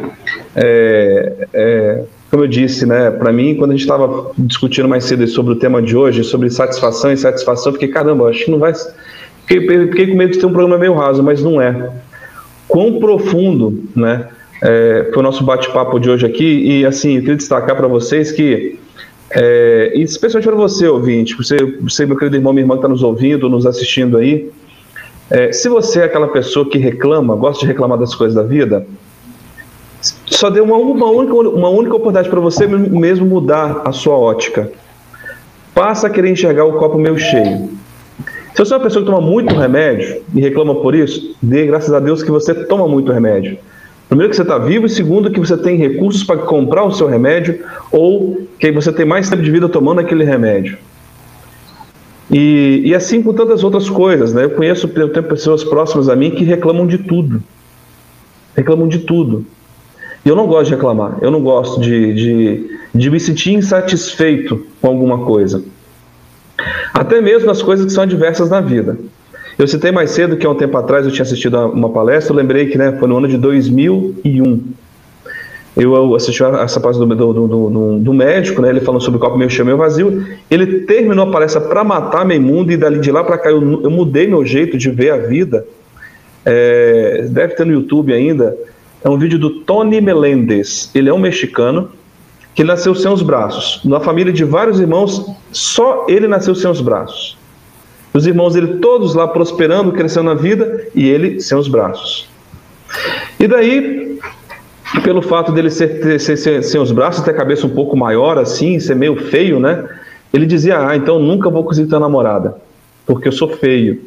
É, é, como eu disse, né, para mim, quando a gente estava discutindo mais cedo sobre o tema de hoje, sobre satisfação e satisfação, fiquei, caramba, acho que não vai. Fiquei, fiquei com medo de ter um programa meio raso, mas não é. Quão profundo, né? É, foi o nosso bate-papo de hoje aqui, e assim, eu queria destacar para vocês que é, e especialmente para você, ouvinte, você, você, meu querido irmão, minha irmã que está nos ouvindo, nos assistindo aí. É, se você é aquela pessoa que reclama, gosta de reclamar das coisas da vida, só deu uma, uma, única, uma única oportunidade para você mesmo mudar a sua ótica. Passa a querer enxergar o copo meio cheio. Se você é uma pessoa que toma muito remédio e reclama por isso, dê graças a Deus que você toma muito remédio. Primeiro que você está vivo e segundo que você tem recursos para comprar o seu remédio ou que você tem mais tempo de vida tomando aquele remédio. E, e assim com tantas outras coisas, né? Eu conheço, eu tenho pessoas próximas a mim que reclamam de tudo. Reclamam de tudo. E eu não gosto de reclamar, eu não gosto de, de, de me sentir insatisfeito com alguma coisa. Até mesmo nas coisas que são adversas na vida. Eu citei mais cedo que há um tempo atrás eu tinha assistido a uma palestra, eu lembrei que né, foi no ano de 2001. eu assisti essa parte do, do, do, do, médico, né, ele falando sobre o copo meio cheio, meio vazio. Ele terminou a palestra para matar meu mundo e dali de lá para cá eu, eu, mudei meu jeito de ver a vida. É, deve ter no YouTube ainda. É um vídeo do Tony Melendez. Ele é um mexicano que nasceu sem os braços. Na família de vários irmãos, só ele nasceu sem os braços. Os irmãos dele todos lá prosperando, crescendo na vida e ele sem os braços. E daí pelo fato dele ser, ser, ser, ser os braços ter a cabeça um pouco maior assim, ser meio feio, né? Ele dizia: Ah, então nunca vou conseguir ter namorada, porque eu sou feio.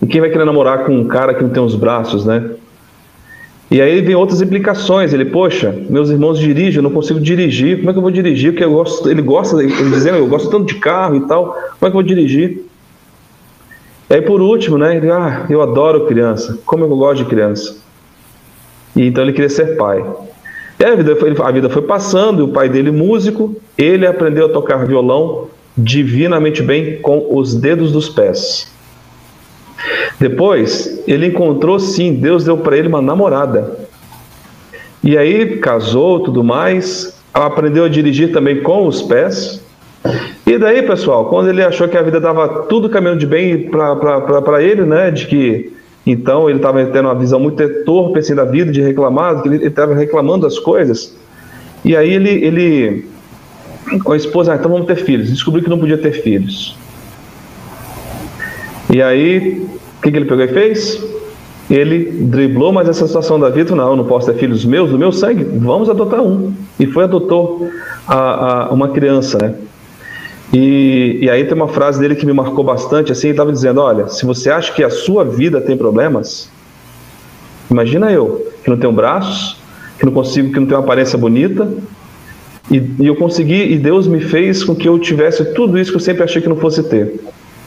E quem vai querer namorar com um cara que não tem os braços, né? E aí vem outras implicações. Ele, poxa, meus irmãos dirigem, eu não consigo dirigir. Como é que eu vou dirigir? Porque eu gosto, ele gosta, ele dizendo, eu gosto tanto de carro e tal. Como é que eu vou dirigir? E aí por último, né? Ele, ah, eu adoro criança. Como eu gosto de criança. E então ele queria ser pai. E a vida, foi, a vida foi passando, e o pai dele, músico, ele aprendeu a tocar violão divinamente bem com os dedos dos pés. Depois, ele encontrou sim, Deus deu para ele uma namorada. E aí casou, tudo mais, aprendeu a dirigir também com os pés. E daí, pessoal, quando ele achou que a vida dava tudo caminhando de bem para ele, né, de que então ele estava tendo uma visão muito torpe assim, da vida, de reclamar, ele estava reclamando das coisas. E aí ele, ele com a esposa, ah, então vamos ter filhos. Descobriu que não podia ter filhos. E aí, o que, que ele pegou e fez? Ele driblou mais essa situação da vida, não, eu não posso ter filhos meus, do meu sangue, vamos adotar um. E foi adotou a, a uma criança, né? E, e aí tem uma frase dele que me marcou bastante, assim, ele estava dizendo, olha, se você acha que a sua vida tem problemas, imagina eu, que não tenho braços, que não consigo, que não tenho uma aparência bonita, e, e, eu consegui, e Deus me fez com que eu tivesse tudo isso que eu sempre achei que não fosse ter.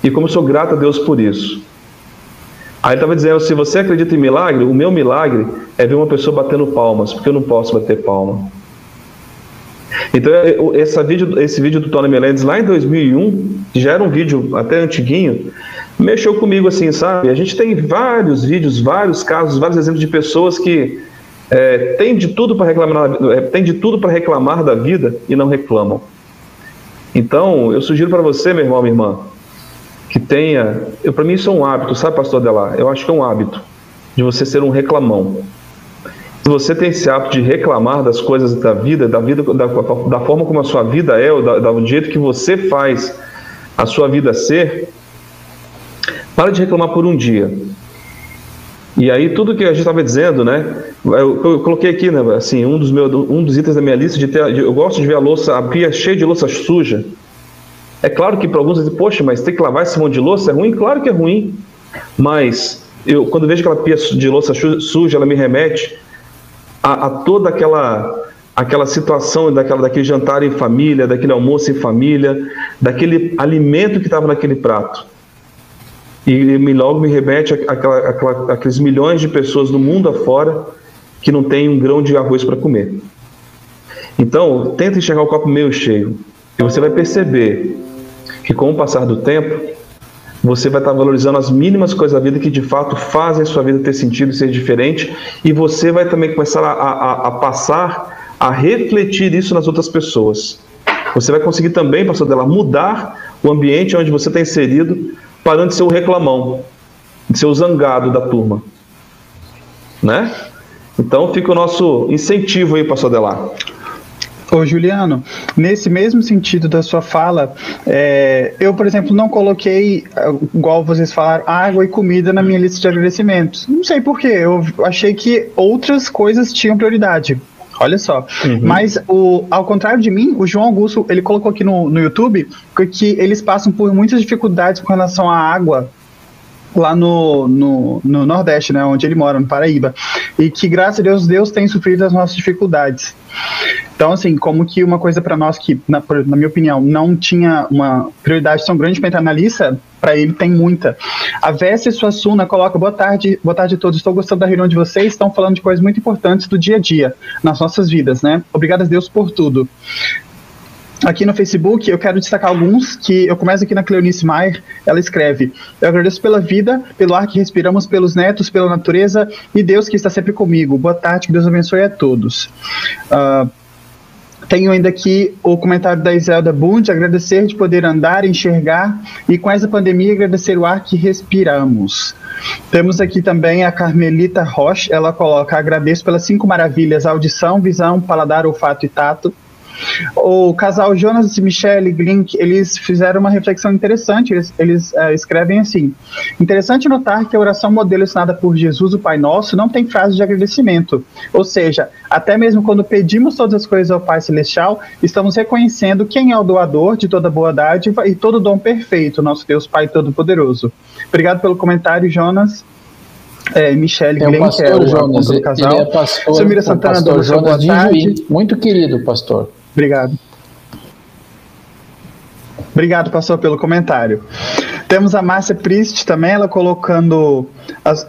E como eu sou grato a Deus por isso. Aí ele estava dizendo, se você acredita em milagre, o meu milagre é ver uma pessoa batendo palmas, porque eu não posso bater palma. Então, é, essa vídeo, esse vídeo do Tony Melendes lá em 2001, que já era um vídeo até antiguinho, mexeu comigo assim, sabe? A gente tem vários vídeos, vários casos, vários exemplos de pessoas que é, têm de tudo para reclamar, é, tem de tudo para reclamar da vida e não reclamam. Então, eu sugiro para você, meu irmão, minha irmã, que tenha, para mim isso é um hábito, sabe, pastor Adelar? Eu acho que é um hábito de você ser um reclamão. Se você tem esse hábito de reclamar das coisas da vida, da vida, da, da forma como a sua vida é, ou da, do jeito que você faz a sua vida ser, para de reclamar por um dia. E aí tudo que a gente estava dizendo, né? Eu, eu, coloquei aqui, né? Assim, um dos meus, um dos itens da minha lista de ter, eu gosto de ver a louça, a pia cheia de louça suja. É claro que para alguns dizem, poxa, mas ter que lavar esse monte de louça é ruim? Claro que é ruim. Mas eu, quando vejo aquela pia de louça suja, ela me remete a, a toda aquela aquela situação daquela, daquele jantar em família, daquele almoço em família, daquele alimento que estava naquele prato. E me, logo me remete àquela, àqueles milhões de pessoas no mundo afora que não tem um grão de arroz para comer. Então, tenta enxergar o copo meio cheio. E você vai perceber que com o passar do tempo, você vai estar valorizando as mínimas coisas da vida que de fato fazem a sua vida ter sentido e ser diferente, e você vai também começar a, a, a passar a refletir isso nas outras pessoas. Você vai conseguir também, pastor dela, mudar o ambiente onde você está inserido, parando de ser o reclamão, de ser o zangado da turma. Né? Então fica o nosso incentivo aí, pastor Delar. Ô Juliano, nesse mesmo sentido da sua fala, é, eu, por exemplo, não coloquei, igual vocês falaram, água e comida na minha lista de agradecimentos. Não sei porquê, eu achei que outras coisas tinham prioridade. Olha só. Uhum. Mas, o, ao contrário de mim, o João Augusto, ele colocou aqui no, no YouTube que eles passam por muitas dificuldades com relação à água lá no, no, no, Nordeste, né, onde ele mora, no Paraíba, e que graças a Deus Deus tem sofrido as nossas dificuldades. Então, assim, como que uma coisa para nós que, na, na, minha opinião, não tinha uma prioridade tão grande para entrar na lista, para ele tem muita. A Vessi Suassuna coloca: boa tarde, boa tarde a todos. Estou gostando da reunião de vocês. Estão falando de coisas muito importantes do dia a dia, nas nossas vidas, né? Obrigado a Deus por tudo. Aqui no Facebook, eu quero destacar alguns que eu começo aqui na Cleonice Maier, ela escreve: Eu agradeço pela vida, pelo ar que respiramos, pelos netos, pela natureza e Deus que está sempre comigo. Boa tarde, que Deus abençoe a todos. Uh, tenho ainda aqui o comentário da Iselda Bund, agradecer de poder andar, enxergar e com essa pandemia agradecer o ar que respiramos. Temos aqui também a Carmelita Rocha, ela coloca, agradeço pelas cinco maravilhas, audição, visão, paladar, olfato e tato. O casal Jonas e Michelle Glink, eles fizeram uma reflexão interessante. Eles, eles uh, escrevem assim: interessante notar que a oração modelo ensinada por Jesus, o Pai Nosso, não tem frase de agradecimento. Ou seja, até mesmo quando pedimos todas as coisas ao Pai Celestial, estamos reconhecendo quem é o doador de toda boa dádiva e todo dom perfeito, nosso Deus Pai Todo-Poderoso. Obrigado pelo comentário, Jonas. É, Michele é Glenn, pastor é o Jonas, do casal. Ele é pastor, Samira Santana, pastor Jonas de Juí. Muito querido, pastor. Obrigado. Obrigado, pastor, pelo comentário. Temos a Márcia Priest também, ela colocando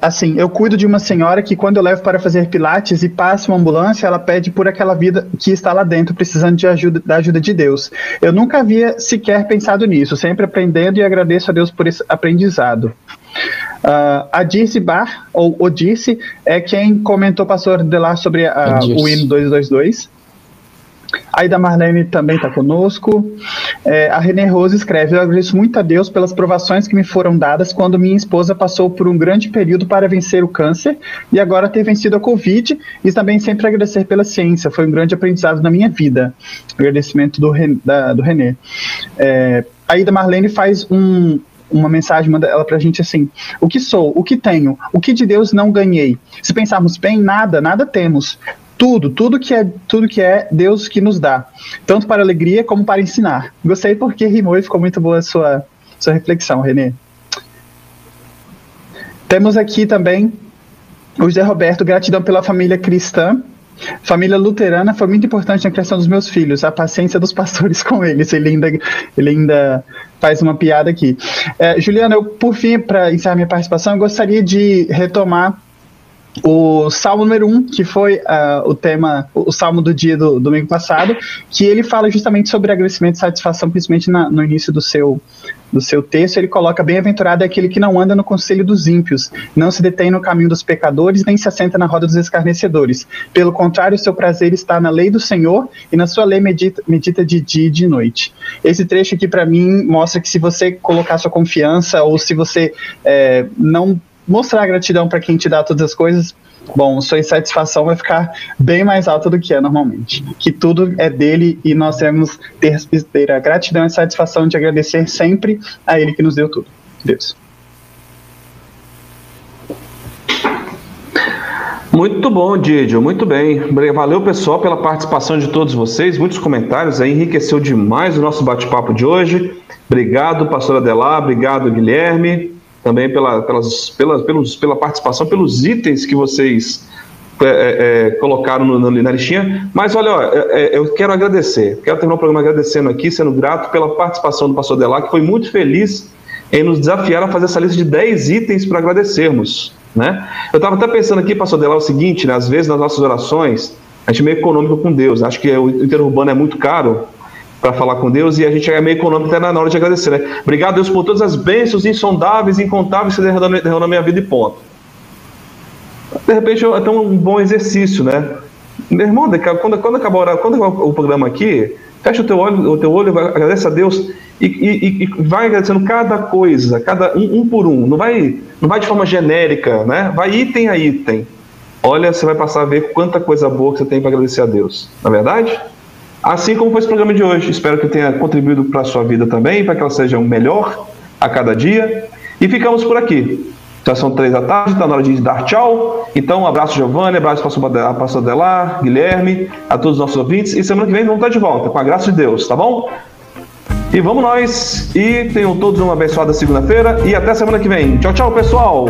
assim, eu cuido de uma senhora que quando eu levo para fazer pilates e passa uma ambulância, ela pede por aquela vida que está lá dentro, precisando de ajuda, da ajuda de Deus. Eu nunca havia sequer pensado nisso, sempre aprendendo e agradeço a Deus por esse aprendizado. Uh, a Dirce Bar, ou Odice, é quem comentou, pastor Delar, sobre a, o hino 222. A da Marlene também está conosco. É, a René Rose escreve: Eu agradeço muito a Deus pelas provações que me foram dadas quando minha esposa passou por um grande período para vencer o câncer e agora ter vencido a Covid. E também sempre agradecer pela ciência. Foi um grande aprendizado na minha vida. Agradecimento do, da, do René. É, a Ida Marlene faz um, uma mensagem, manda ela pra gente assim: o que sou, o que tenho, o que de Deus não ganhei. Se pensarmos bem, nada, nada temos tudo, tudo que é, tudo que é Deus que nos dá, tanto para alegria como para ensinar. Gostei porque rimou e ficou muito boa a sua, sua reflexão, Renê. Temos aqui também o José Roberto, gratidão pela família cristã. Família luterana foi muito importante na criação dos meus filhos, a paciência dos <laughs> pastores com eles. Ele ainda, ele ainda faz uma piada aqui. É, Juliana, eu, por fim, para encerrar minha participação, eu gostaria de retomar o salmo número 1, um, que foi uh, o tema, o salmo do dia do domingo passado, que ele fala justamente sobre agradecimento e satisfação, principalmente na, no início do seu, do seu texto. Ele coloca: Bem-aventurado é aquele que não anda no conselho dos ímpios, não se detém no caminho dos pecadores, nem se assenta na roda dos escarnecedores. Pelo contrário, seu prazer está na lei do Senhor e na sua lei medita, medita de dia e de noite. Esse trecho aqui, para mim, mostra que se você colocar sua confiança ou se você é, não mostrar gratidão para quem te dá todas as coisas, bom, sua insatisfação vai ficar bem mais alta do que é normalmente. Que tudo é dele e nós devemos ter, ter a gratidão e a satisfação de agradecer sempre a ele que nos deu tudo. Deus. Muito bom, Didio, muito bem. Valeu, pessoal, pela participação de todos vocês, muitos comentários aí, enriqueceu demais o nosso bate-papo de hoje. Obrigado, pastor Adelar, obrigado, Guilherme também pela, pelas, pela, pelos, pela participação, pelos itens que vocês é, é, é colocaram no, no, na listinha. Mas olha, é, é, eu quero agradecer, quero terminar o programa agradecendo aqui, sendo grato pela participação do pastor Delar, que foi muito feliz em nos desafiar a fazer essa lista de 10 itens para agradecermos. Né? Eu estava até pensando aqui, pastor Delar, o seguinte, né? às vezes nas nossas orações, a gente é meio econômico com Deus, acho que o interurbano é muito caro, para falar com Deus e a gente é meio econômico até na hora de agradecer, né? Obrigado, Deus, por todas as bênçãos insondáveis, incontáveis que você na minha vida e ponto. De repente é até um bom exercício, né? Meu irmão, quando, quando acabar quando acabar o programa aqui, fecha o teu olho, o teu olho, agradece a Deus e, e, e vai agradecendo cada coisa, cada um, um, por um. Não vai, não vai de forma genérica, né? Vai item a item. Olha, você vai passar a ver quanta coisa boa que você tem para agradecer a Deus. Na é verdade? Assim como foi esse programa de hoje. Espero que tenha contribuído para a sua vida também, para que ela seja um melhor a cada dia. E ficamos por aqui. Já são três da tarde, está na hora de dar tchau. Então, um abraço, Giovanni, abraço para a pastor Adelar, Guilherme, a todos os nossos ouvintes. E semana que vem vamos estar de volta, com a graça de Deus, tá bom? E vamos nós. E tenham todos uma abençoada segunda-feira. E até semana que vem. Tchau, tchau, pessoal.